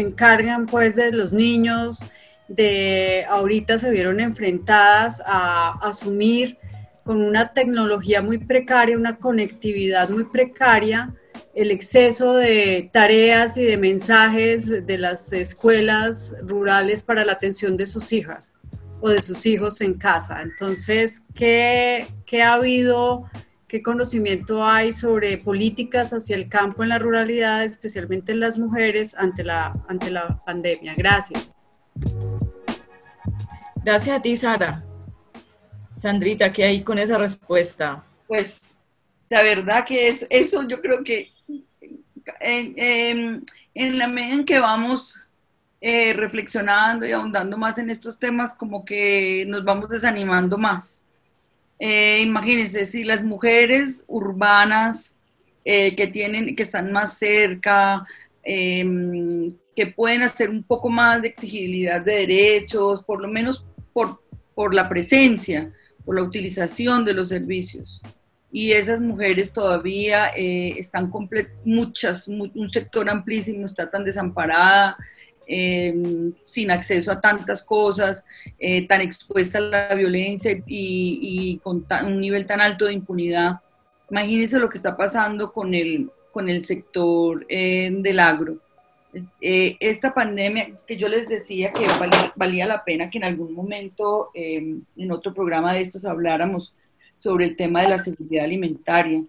encargan pues de los niños, de ahorita se vieron enfrentadas a asumir con una tecnología muy precaria, una conectividad muy precaria, el exceso de tareas y de mensajes de las escuelas rurales para la atención de sus hijas o de sus hijos en casa. Entonces, ¿qué, qué ha habido? ¿Qué conocimiento hay sobre políticas hacia el campo en la ruralidad, especialmente en las mujeres, ante la, ante la pandemia? Gracias. Gracias a ti, Sara. Sandrita, ¿qué hay con esa respuesta? Pues la verdad que es, eso yo creo que en, la medida en que vamos eh, reflexionando y ahondando más en estos temas, como que nos vamos desanimando más. Eh, imagínense, si las mujeres urbanas eh, que tienen, que están más cerca, em, que pueden hacer un poco más de exigibilidad de derechos, por lo menos por, por la presencia, por la utilización de los servicios. Y esas mujeres todavía eh, están muchas, un sector amplísimo está tan desamparada, em, sin acceso a tantas cosas, eh, tan expuesta a la violencia y, y con un nivel tan alto de impunidad. Imagínense lo que está pasando con el, con el sector eh, del agro eh, esta pandemia que yo les decía que valía, la pena que en algún momento em, en otro programa de estos habláramos sobre el tema de la seguridad alimentaria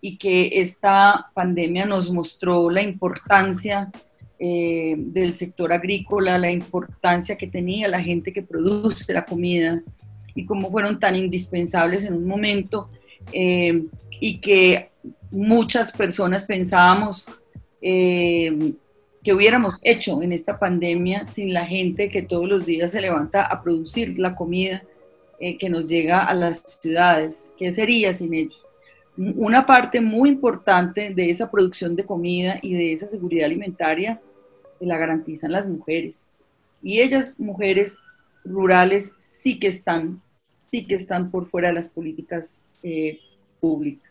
y que esta pandemia nos mostró la importancia eh, del sector agrícola, la importancia que tenía la gente que produce la comida y cómo fueron tan indispensables en un momento em, y que muchas personas pensábamos em, que hubiéramos hecho en esta pandemia sin la gente que todos los días se levanta a producir la comida eh, que nos llega a las ciudades? ¿Qué sería sin ellos? Una parte muy importante de esa producción de comida y de esa seguridad alimentaria la garantizan las mujeres. Y ellas, mujeres rurales, sí que están, sí que están por fuera de las políticas eh, públicas.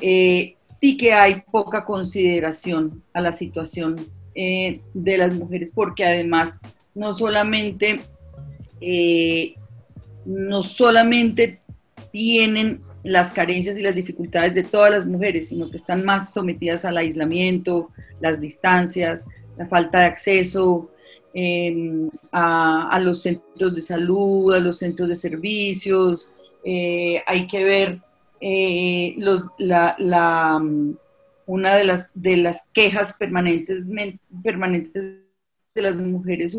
Eh, sí que hay poca consideración a la situación eh, de las mujeres, porque además no solamente, no solamente tienen las carencias y las dificultades de todas las mujeres, sino que están más sometidas al aislamiento, las distancias, la falta de acceso em, a, los centros de salud, a los centros de servicios. hay que ver eh, los, la, mm, una de las, de las quejas permanentes, permanentes de las mujeres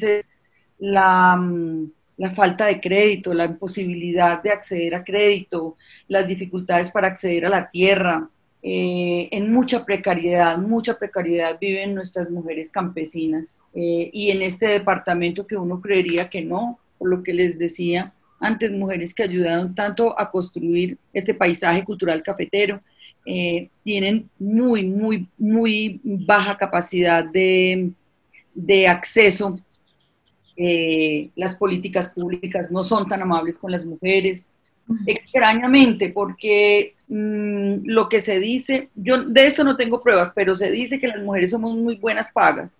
es la, mm, la falta de crédito, la imposibilidad de acceder a crédito, las dificultades para acceder a la tierra. Eh, en mucha precariedad, mucha precariedad viven nuestras mujeres campesinas. Eh, y en este departamento que uno creería que no, por lo que les decía, antes mujeres que ayudaron tanto a construir este paisaje cultural cafetero, eh, tienen muy, muy, muy baja capacidad de, de acceso. Eh, las políticas públicas no son tan amables con las mujeres, extrañamente, porque mm, lo que se dice, yo de esto no tengo pruebas, pero se dice que las mujeres somos muy buenas pagas,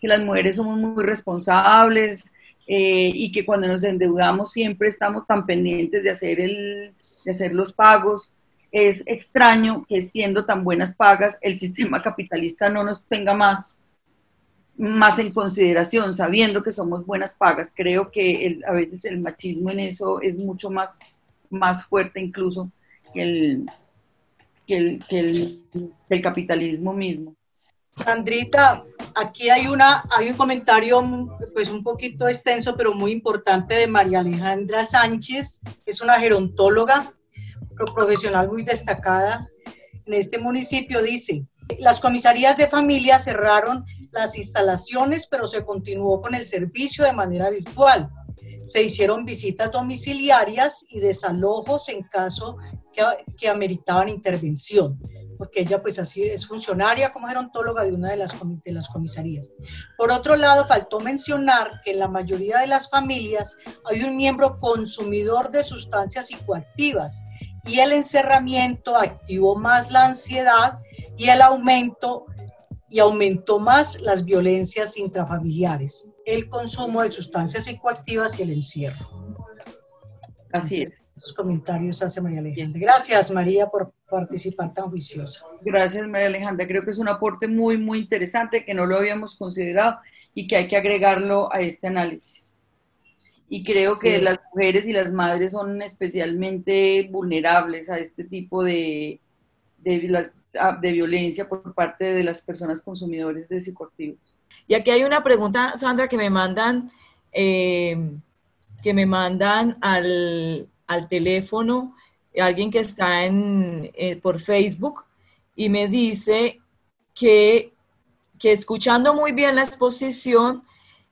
que las mujeres somos muy responsables eh, y que cuando nos endeudamos siempre estamos tan pendientes de hacer, el, de hacer los pagos. Es extraño que siendo tan buenas pagas el sistema capitalista no nos tenga más más en consideración, sabiendo que somos buenas pagas. Creo que a veces el machismo en eso es mucho más, más fuerte incluso que el, que el, capitalismo mismo. Sandrita, aquí hay, una, hay un comentario pues un poquito extenso, pero muy importante de María Alejandra Sánchez, que es una gerontóloga profesional muy destacada en este municipio. Dice, las comisarías de familia cerraron las instalaciones, pero se continuó con el servicio de manera virtual. Se hicieron visitas domiciliarias y desalojos en caso que, que ameritaban intervención, porque ella pues así es funcionaria como gerontóloga de una de las, de las comisarías. Por otro lado, faltó mencionar que en la mayoría de las familias hay un miembro consumidor de sustancias psicoactivas y el encerramiento activó más la ansiedad y el aumento y aumentó más las violencias intrafamiliares, el consumo de sustancias psicoactivas y el encierro. Así es. Esos comentarios hace María Alejandra. Gracias, María, por participar tan juiciosa. Gracias, María Alejandra. Creo que es un aporte muy, muy interesante que no lo habíamos considerado y que hay que agregarlo a este análisis. Y creo que las mujeres y las madres son especialmente vulnerables a este tipo de, de, ah, de violencia por parte de las personas consumidores de psicoactivos. Y aquí hay una pregunta, Sandra, que me mandan, eh, que me mandan al, al, teléfono, alguien que está en, eh, por Facebook, y me dice que, que escuchando muy bien la exposición,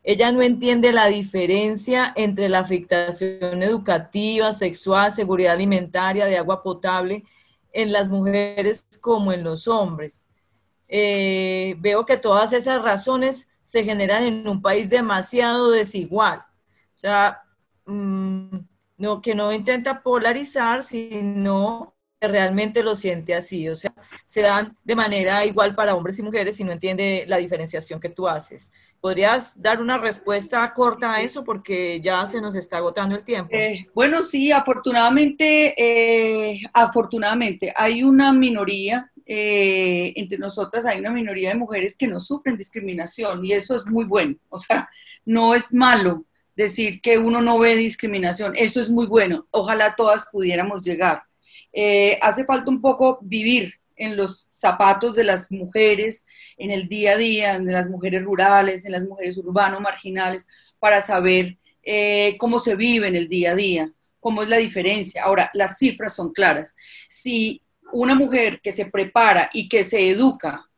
ella no entiende la diferencia entre la afectación educativa, sexual, seguridad alimentaria, de agua potable en las mujeres como en los hombres. Eh, veo que todas esas razones se generan en un país demasiado desigual. O sea, mm, no, que no intenta polarizar, sino que realmente lo siente así. O sea, se dan de manera igual para hombres y mujeres y no entiende la diferenciación que tú haces. ¿Podrías dar una respuesta corta a eso? Porque ya se nos está agotando el tiempo. Eh, bueno, sí, afortunadamente, eh, afortunadamente hay una minoría, eh, entre nosotras hay una minoría de mujeres que no sufren discriminación y eso es muy bueno. O sea, no es malo decir que uno no ve discriminación, eso es muy bueno. Ojalá todas pudiéramos llegar. hace falta un poco vivir en los zapatos de las mujeres, en el día a día, de las mujeres rurales, en las mujeres urbanos, marginales, para saber eh, cómo se vive en el día a día, cómo es la diferencia. Ahora, las cifras son claras. Si una mujer que se prepara y que se educa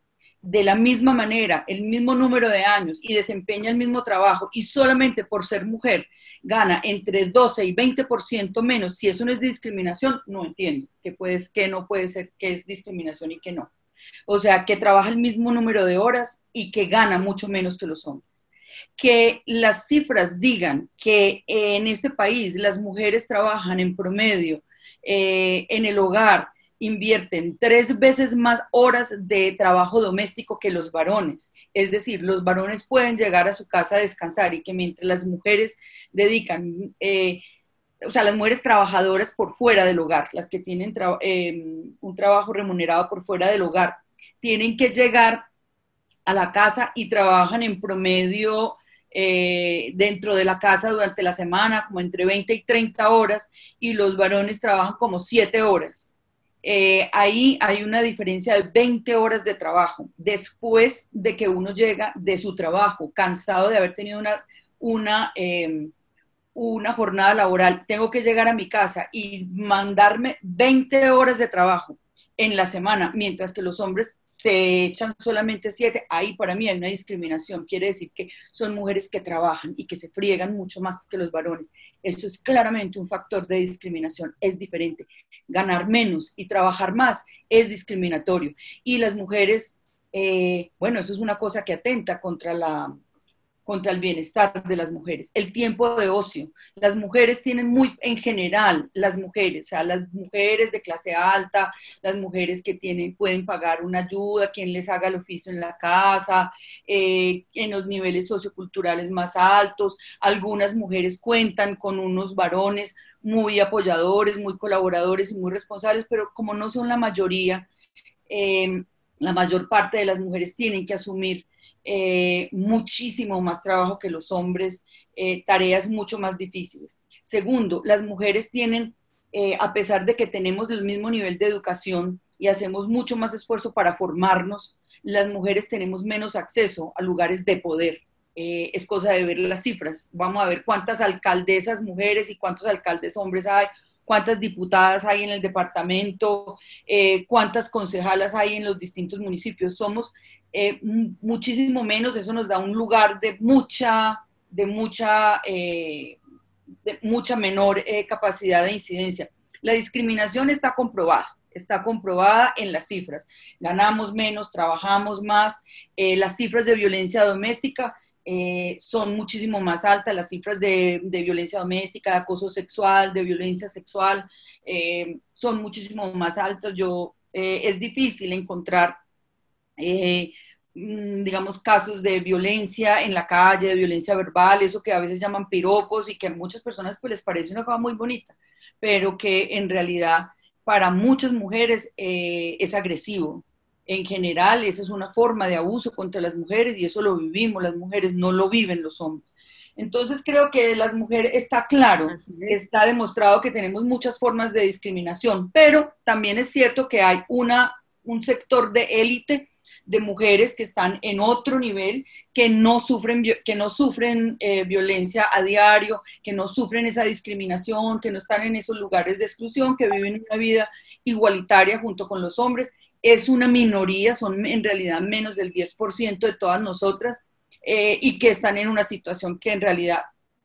de la misma manera, el mismo número de años y desempeña el mismo trabajo y solamente por ser mujer gana entre 12 y 20% menos, si eso no es discriminación, no entiendo que, puedes, que no puede ser que es discriminación y que no. O sea, que trabaja el mismo número de horas y que gana mucho menos que los hombres. Que las cifras digan que en este país las mujeres trabajan en promedio eh, en el hogar invierten tres veces más horas de trabajo doméstico que los varones. Es decir, los varones pueden llegar a su casa a descansar y que mientras las mujeres dedican, eh, o sea, las mujeres trabajadoras por fuera del hogar, las que tienen em, un trabajo remunerado por fuera del hogar, tienen que llegar a la casa y trabajan en promedio eh, dentro de la casa durante la semana, como entre 20 y 30 horas, y los varones trabajan como 7 horas. Eh, ahí hay una diferencia de 20 horas de trabajo después de que uno llega de su trabajo, cansado de haber tenido una, una, em, una jornada laboral. Tengo que llegar a mi casa y mandarme 20 horas de trabajo en la semana, mientras que los hombres se echan solamente siete, ahí para mí hay una discriminación. Quiere decir que son mujeres que trabajan y que se friegan mucho más que los varones. Eso es claramente un factor de discriminación, es diferente. Ganar menos y trabajar más es discriminatorio. Y las mujeres, eh, bueno, eso es una cosa que atenta contra la, contra el bienestar de las mujeres. El tiempo de ocio. Las mujeres tienen muy, en general, las mujeres, o sea, las mujeres de clase alta, las mujeres que tienen, pueden pagar una ayuda, quien les haga el oficio en la casa, eh, en los niveles socioculturales más altos. Algunas mujeres cuentan con unos varones muy apoyadores, muy colaboradores y muy responsables, pero como no son la mayoría, eh, la mayor parte de las mujeres tienen que asumir eh, muchísimo más trabajo que los hombres, eh, tareas mucho más difíciles. Segundo, las mujeres tienen, eh, a pesar de que tenemos el mismo nivel de educación y hacemos mucho más esfuerzo para formarnos, las mujeres tenemos menos acceso a lugares de poder. es cosa de ver las cifras. Vamos a ver cuántas alcaldesas mujeres y cuántos alcaldes hombres hay, cuántas diputadas hay en el departamento, cuántas concejalas hay en los distintos municipios. Somos eh, muchísimo menos, eso nos da un lugar de mucha, de mucha, eh, de mucha menor eh, capacidad de incidencia. La discriminación está comprobada, está comprobada en las cifras. Ganamos menos, trabajamos más, las cifras de violencia doméstica son muchísimo más altas, las cifras de, de, violencia doméstica, de acoso sexual, de violencia sexual, son muchísimo más altas. Yo, es difícil encontrar Mm, digamos, casos de violencia en la calle, de violencia verbal, eso que a veces llaman piropos y que a muchas personas pues les parece una cosa muy bonita, pero que en realidad para muchas mujeres eh, es agresivo. En general, esa es una forma de abuso contra las mujeres y eso lo vivimos, las mujeres no lo viven los hombres. Entonces creo que las mujeres está claro, está demostrado que tenemos muchas formas de discriminación, pero también es cierto que hay una, un sector de élite de mujeres que están en otro nivel, que no sufren, que no sufren eh, violencia a diario, que no sufren esa discriminación, que no están en esos lugares de exclusión, que viven una vida igualitaria junto con los hombres. Es una minoría, son en realidad menos del 10% de todas nosotras eh, y que están en una situación que en realidad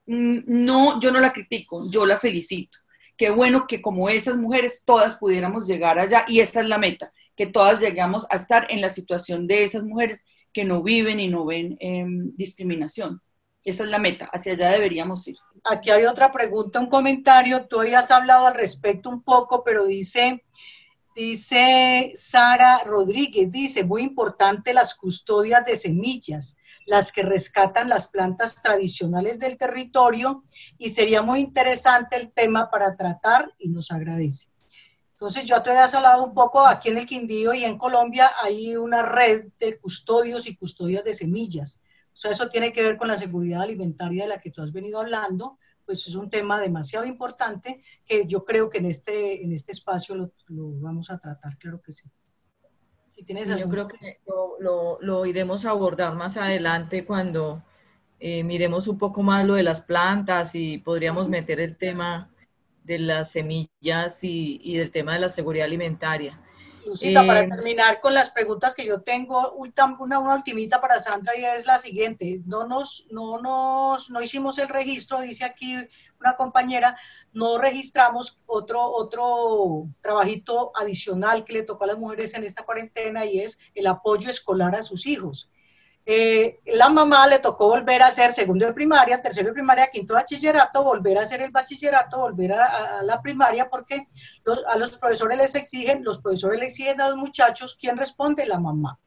no, yo no la critico, yo la felicito. Qué bueno que como esas mujeres todas pudiéramos llegar allá y esa es la meta que todas llegamos a estar en la situación de esas mujeres que no viven y no ven em, discriminación. Esa es la meta, hacia allá deberíamos ir. Aquí hay otra pregunta, un comentario, tú habías hablado al respecto un poco, pero dice, dice Sara Rodríguez, dice, muy importante las custodias de semillas, las que rescatan las plantas tradicionales del territorio y sería muy interesante el tema para tratar y nos agradece. Entonces, yo te había hablado un poco aquí en el Quindío y en Colombia hay una red de custodios y custodias de semillas. O sea, eso tiene que ver con la seguridad alimentaria de la que tú has venido hablando, pues es un tema demasiado importante que yo creo que en este, en este espacio lo, vamos a tratar, claro que sí. Si tienes yo creo que lo, lo, iremos a abordar más adelante cuando eh, miremos un poco más lo de las plantas y podríamos meter el tema de las semillas y, y, del tema de la seguridad alimentaria. Lucita, para eh, terminar con las preguntas que yo tengo, una, una ultimita para Sandra y es la siguiente. No nos, no nos, no hicimos el registro, dice aquí una compañera, no registramos otro, otro trabajito adicional que le tocó a las mujeres en esta cuarentena y es el apoyo escolar a sus hijos. Eh, la mamá le tocó volver a hacer segundo de primaria, tercero de primaria, quinto de bachillerato, volver a hacer el bachillerato, volver a, la primaria, porque a los profesores les exigen, los profesores le exigen a los muchachos, ¿quién responde? La mamá.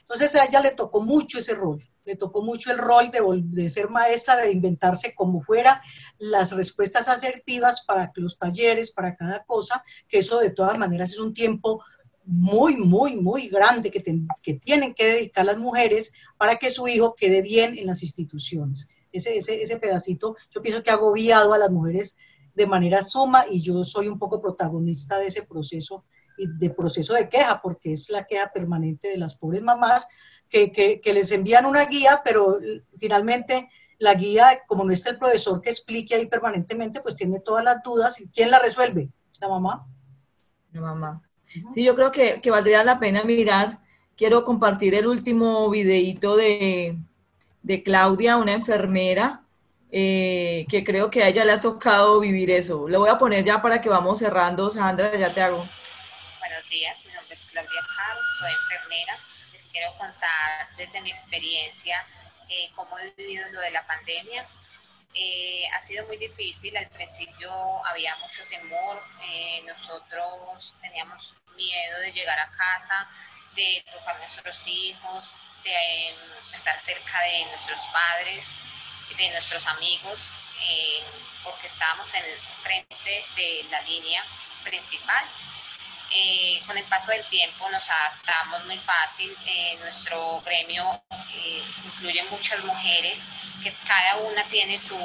Entonces a ella le tocó mucho ese rol, le tocó mucho el rol de, de ser maestra, de inventarse como fuera las respuestas asertivas para los talleres, para cada cosa, que eso de todas maneras es un tiempo muy, muy, muy grande que, que, tienen que dedicar las mujeres para que su hijo quede bien en las instituciones. Ese, ese, ese pedacito yo pienso que ha agobiado a las mujeres de manera suma y yo soy un poco protagonista de ese proceso y de proceso de queja, porque es la queja permanente de las pobres mamás que, que, les envían una guía, pero finalmente la guía, como no está el profesor que explique ahí permanentemente, pues tiene todas las dudas. ¿Quién la resuelve? La mamá. La mamá. Sí, yo creo que, que, valdría la pena mirar. Quiero compartir el último videíto de, de Claudia, una enfermera, eh, que creo que a ella le ha tocado vivir eso. Lo voy a poner ya para que vamos cerrando. Sandra, ya te hago. Buenos días, mi nombre es Claudia Caro, soy enfermera. Les quiero contar desde mi experiencia eh, cómo he vivido lo de la pandemia. Eh, ha sido muy difícil, al principio había mucho temor, eh, nosotros teníamos miedo de llegar a casa, de tocar a nuestros hijos, de estar cerca de nuestros padres, de nuestros amigos, porque estábamos en frente de la línea principal eh, con el paso del tiempo nos adaptamos muy fácil. Eh, nuestro gremio eh, incluye muchas mujeres que cada una tiene su,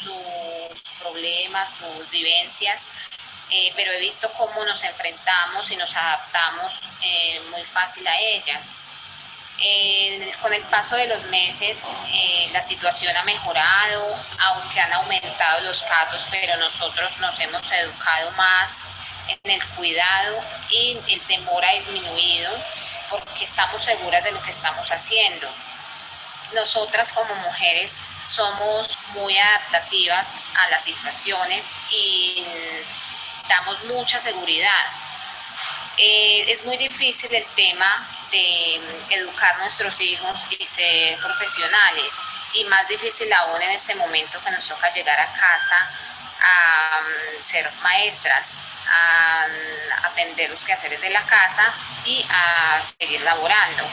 sus problemas, sus vivencias, pero he visto cómo nos enfrentamos y nos adaptamos muy fácil a ellas con el paso de los meses eh, la situación ha mejorado, aunque han aumentado los casos, pero nosotros nos hemos educado más en el cuidado y el temor ha disminuido porque estamos seguras de lo que estamos haciendo. Nosotras como mujeres somos muy adaptativas a las situaciones y damos mucha seguridad. Eh, es muy difícil el tema de educar a nuestros hijos y ser profesionales. Y más difícil aún en este momento que nos toca llegar a casa a mm, ser maestras, a mm, atender los quehaceres de la casa y a seguir laborando.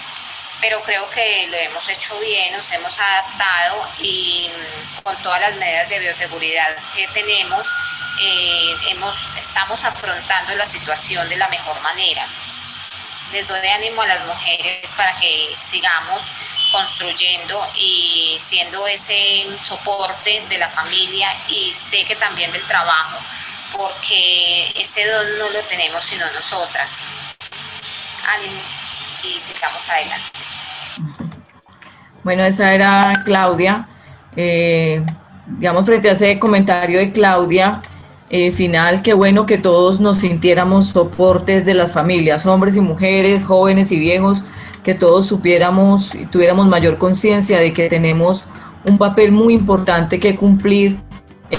Pero creo que lo hemos hecho bien, nos hemos adaptado y mm, con todas las medidas de bioseguridad que tenemos, eh, estamos afrontando la situación de la mejor manera les doy ánimo a las mujeres para que sigamos construyendo y siendo ese soporte de la familia y sé que también del trabajo, porque ese don no lo tenemos sino nosotras. Ánimo y sigamos adelante. Bueno, esa era Claudia. Eh, digamos, frente a ese comentario de Claudia, eh, final, qué bueno que todos nos sintiéramos soportes de las familias, hombres y mujeres, jóvenes y viejos, que todos supiéramos y tuviéramos mayor conciencia de que tenemos un papel muy importante que cumplir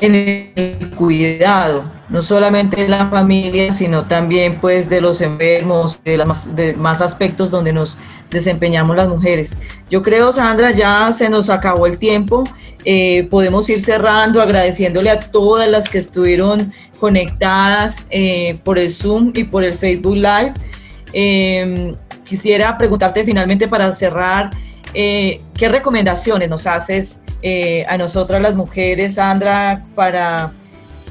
en el cuidado, no solamente de la familia, sino también pues de los enfermos, de, las, de más aspectos donde nos desempeñamos las mujeres. Yo creo, Sandra, ya se nos acabó el tiempo eh, podemos ir cerrando agradeciéndole a todas las que estuvieron conectadas eh, por el Zoom y por el Facebook Live. Em, quisiera preguntarte finalmente para cerrar, eh, ¿qué recomendaciones nos haces a nosotras las mujeres, Sandra, para,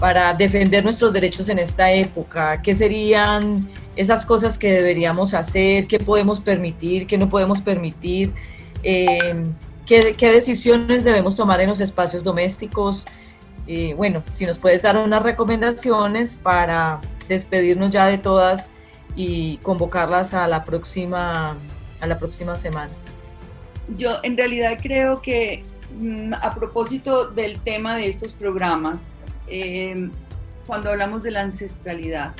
para defender nuestros derechos en esta época? ¿Qué serían esas cosas que deberíamos hacer? ¿Qué podemos permitir? ¿Qué no podemos permitir? Em, ¿Qué, decisiones debemos tomar en los espacios domésticos? Y bueno, si nos puedes dar unas recomendaciones para despedirnos ya de todas y convocarlas a la próxima, a la próxima semana. Yo en realidad creo que mm, a propósito del tema de estos programas, eh, cuando hablamos de la ancestralidad,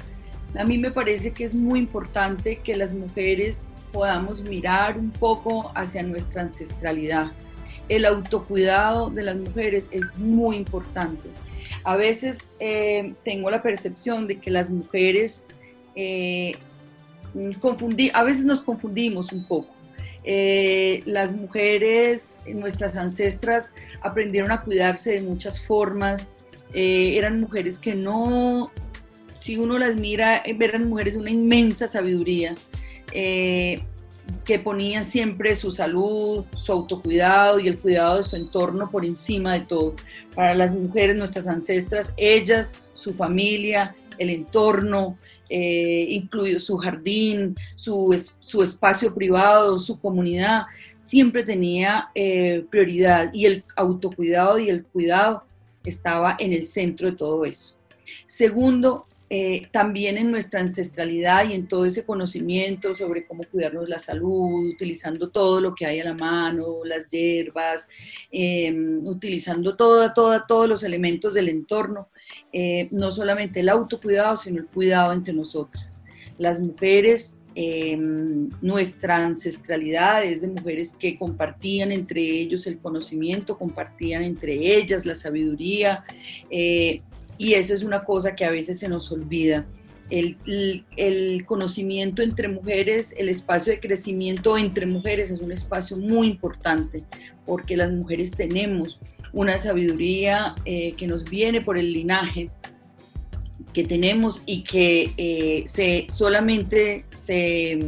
a mí me parece que es muy importante que las mujeres podamos mirar un poco hacia nuestra ancestralidad. El autocuidado de las mujeres es muy importante. A veces eh, tengo la percepción de que las mujeres eh, a veces nos confundimos un poco. Eh, las mujeres, nuestras ancestras, aprendieron a cuidarse de muchas formas. Eran mujeres que no, si uno las mira, eran mujeres una inmensa sabiduría que ponían siempre su salud, su autocuidado y el cuidado de su entorno por encima de todo. Para las mujeres, nuestras ancestras, ellas, su familia, el entorno, eh, incluido su jardín, su, su, espacio privado, su comunidad, siempre tenía eh, prioridad y el autocuidado y el cuidado estaba en el centro de todo eso. Segundo, eh, también en nuestra ancestralidad y en todo ese conocimiento sobre cómo cuidarnos la salud, utilizando todo lo que hay a la mano, las hierbas, em, utilizando toda, toda, todos los elementos del entorno, eh, no solamente el autocuidado, sino el cuidado entre nosotras. Las mujeres em, nuestra ancestralidad es de mujeres que compartían entre ellos el conocimiento, compartían entre ellas la sabiduría, eh, y eso es una cosa que a veces se nos olvida. El, el, conocimiento entre mujeres, el espacio de crecimiento entre mujeres es un espacio muy importante porque las mujeres tenemos una sabiduría eh, que nos viene por el linaje que tenemos y que eh, se, solamente se,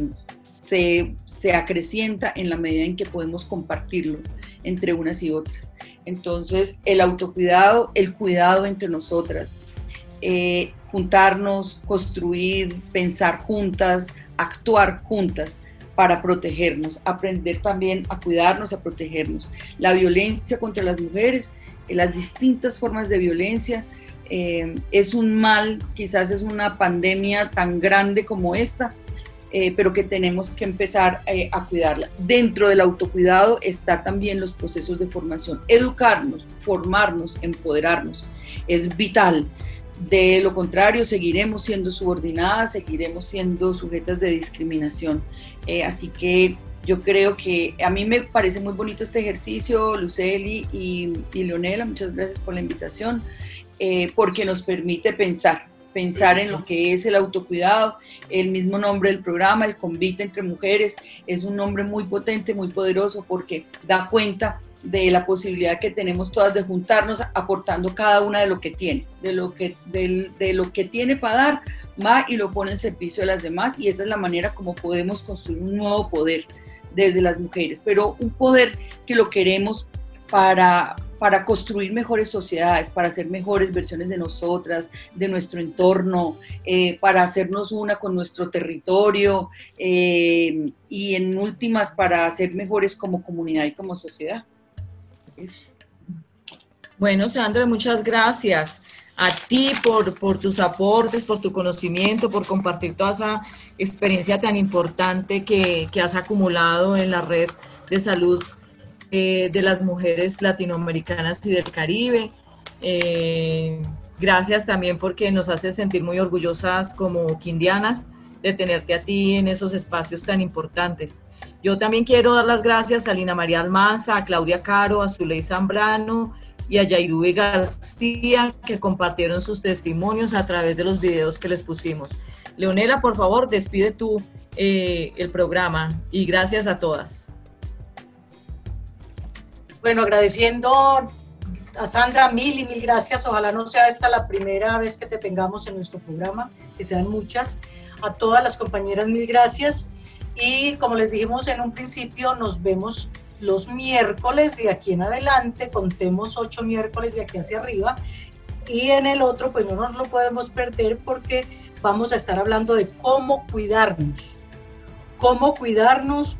se, se, acrecienta en la medida en que podemos compartirlo entre unas y otras. Entonces, el autocuidado, el cuidado entre nosotras, eh, juntarnos, construir, pensar juntas, actuar juntas para protegernos, aprender también a cuidarnos, a protegernos. La violencia contra las mujeres, eh, las distintas formas de violencia, eh, es un mal, quizás es una pandemia tan grande como esta, pero que tenemos que empezar a cuidarla. Dentro del autocuidado está también los procesos de formación, educarnos, formarnos, empoderarnos, es vital. De lo contrario, seguiremos siendo subordinadas, seguiremos siendo sujetas de discriminación. Eh, así que yo creo que a mí me parece muy bonito este ejercicio, Luceli y, Leonela, muchas gracias por la invitación, eh, porque nos permite pensar, pensar en lo que es el autocuidado. El mismo nombre del programa, el convite entre mujeres, es un nombre muy potente, muy poderoso, porque da cuenta de la posibilidad que tenemos todas de juntarnos aportando cada una de lo que tiene, de lo que, de, lo que tiene para dar, va y lo pone en servicio de las demás y esa es la manera como podemos construir un nuevo poder desde las mujeres, pero un poder que lo queremos para, para construir mejores sociedades, para hacer mejores versiones de nosotras, de nuestro entorno, eh, para hacernos una con nuestro territorio eh, y en últimas para ser mejores como comunidad y como sociedad. Bueno, Sandra, muchas gracias a ti por, por, tus aportes, por tu conocimiento, por compartir toda esa experiencia tan importante que, que has acumulado en la red de salud eh, de las mujeres latinoamericanas y del Caribe. Eh, gracias también porque nos hace sentir muy orgullosas como quindianas de tenerte a ti en esos espacios tan importantes. Yo también quiero dar las gracias a Lina María Almanza, a Claudia Caro, a Zuley Zambrano y a Yairube García, que compartieron sus testimonios a través de los videos que les pusimos. Leonela, por favor, despide tú eh, el programa y gracias a todas. Bueno, agradeciendo a Sandra mil y mil gracias. Ojalá no sea esta la primera vez que te tengamos en nuestro programa, que sean muchas. A todas las compañeras, mil gracias. Y como les dijimos en un principio, nos vemos los miércoles de aquí en adelante, contemos ocho miércoles de aquí hacia arriba. Y en el otro, pues no nos lo podemos perder porque vamos a estar hablando de cómo cuidarnos. Cómo cuidarnos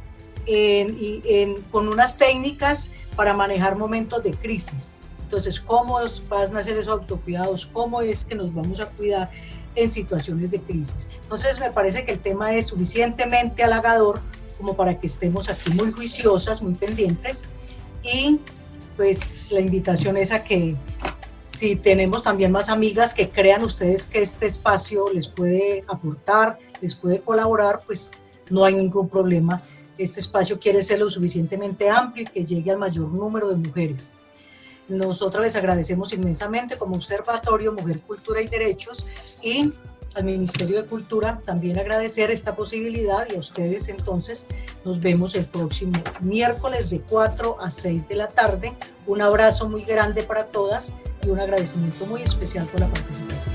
con unas técnicas para manejar momentos de crisis. Entonces, ¿cómo van a hacer esos autocuidados? ¿Cómo es que nos vamos a cuidar en situaciones de crisis. Entonces me parece que el tema es suficientemente halagador como para que estemos aquí muy juiciosas, muy pendientes y pues la invitación es a que si tenemos también más amigas que crean ustedes que este espacio les puede aportar, les puede colaborar, pues no hay ningún problema. Este espacio quiere ser lo suficientemente amplio y que llegue al mayor número de mujeres. Nosotros les agradecemos inmensamente como Observatorio Mujer, Cultura y Derechos y al Ministerio de Cultura también agradecer esta posibilidad y a ustedes entonces nos vemos el próximo miércoles de 4 a 6 de la tarde. Un abrazo muy grande para todas y un agradecimiento muy especial por la participación.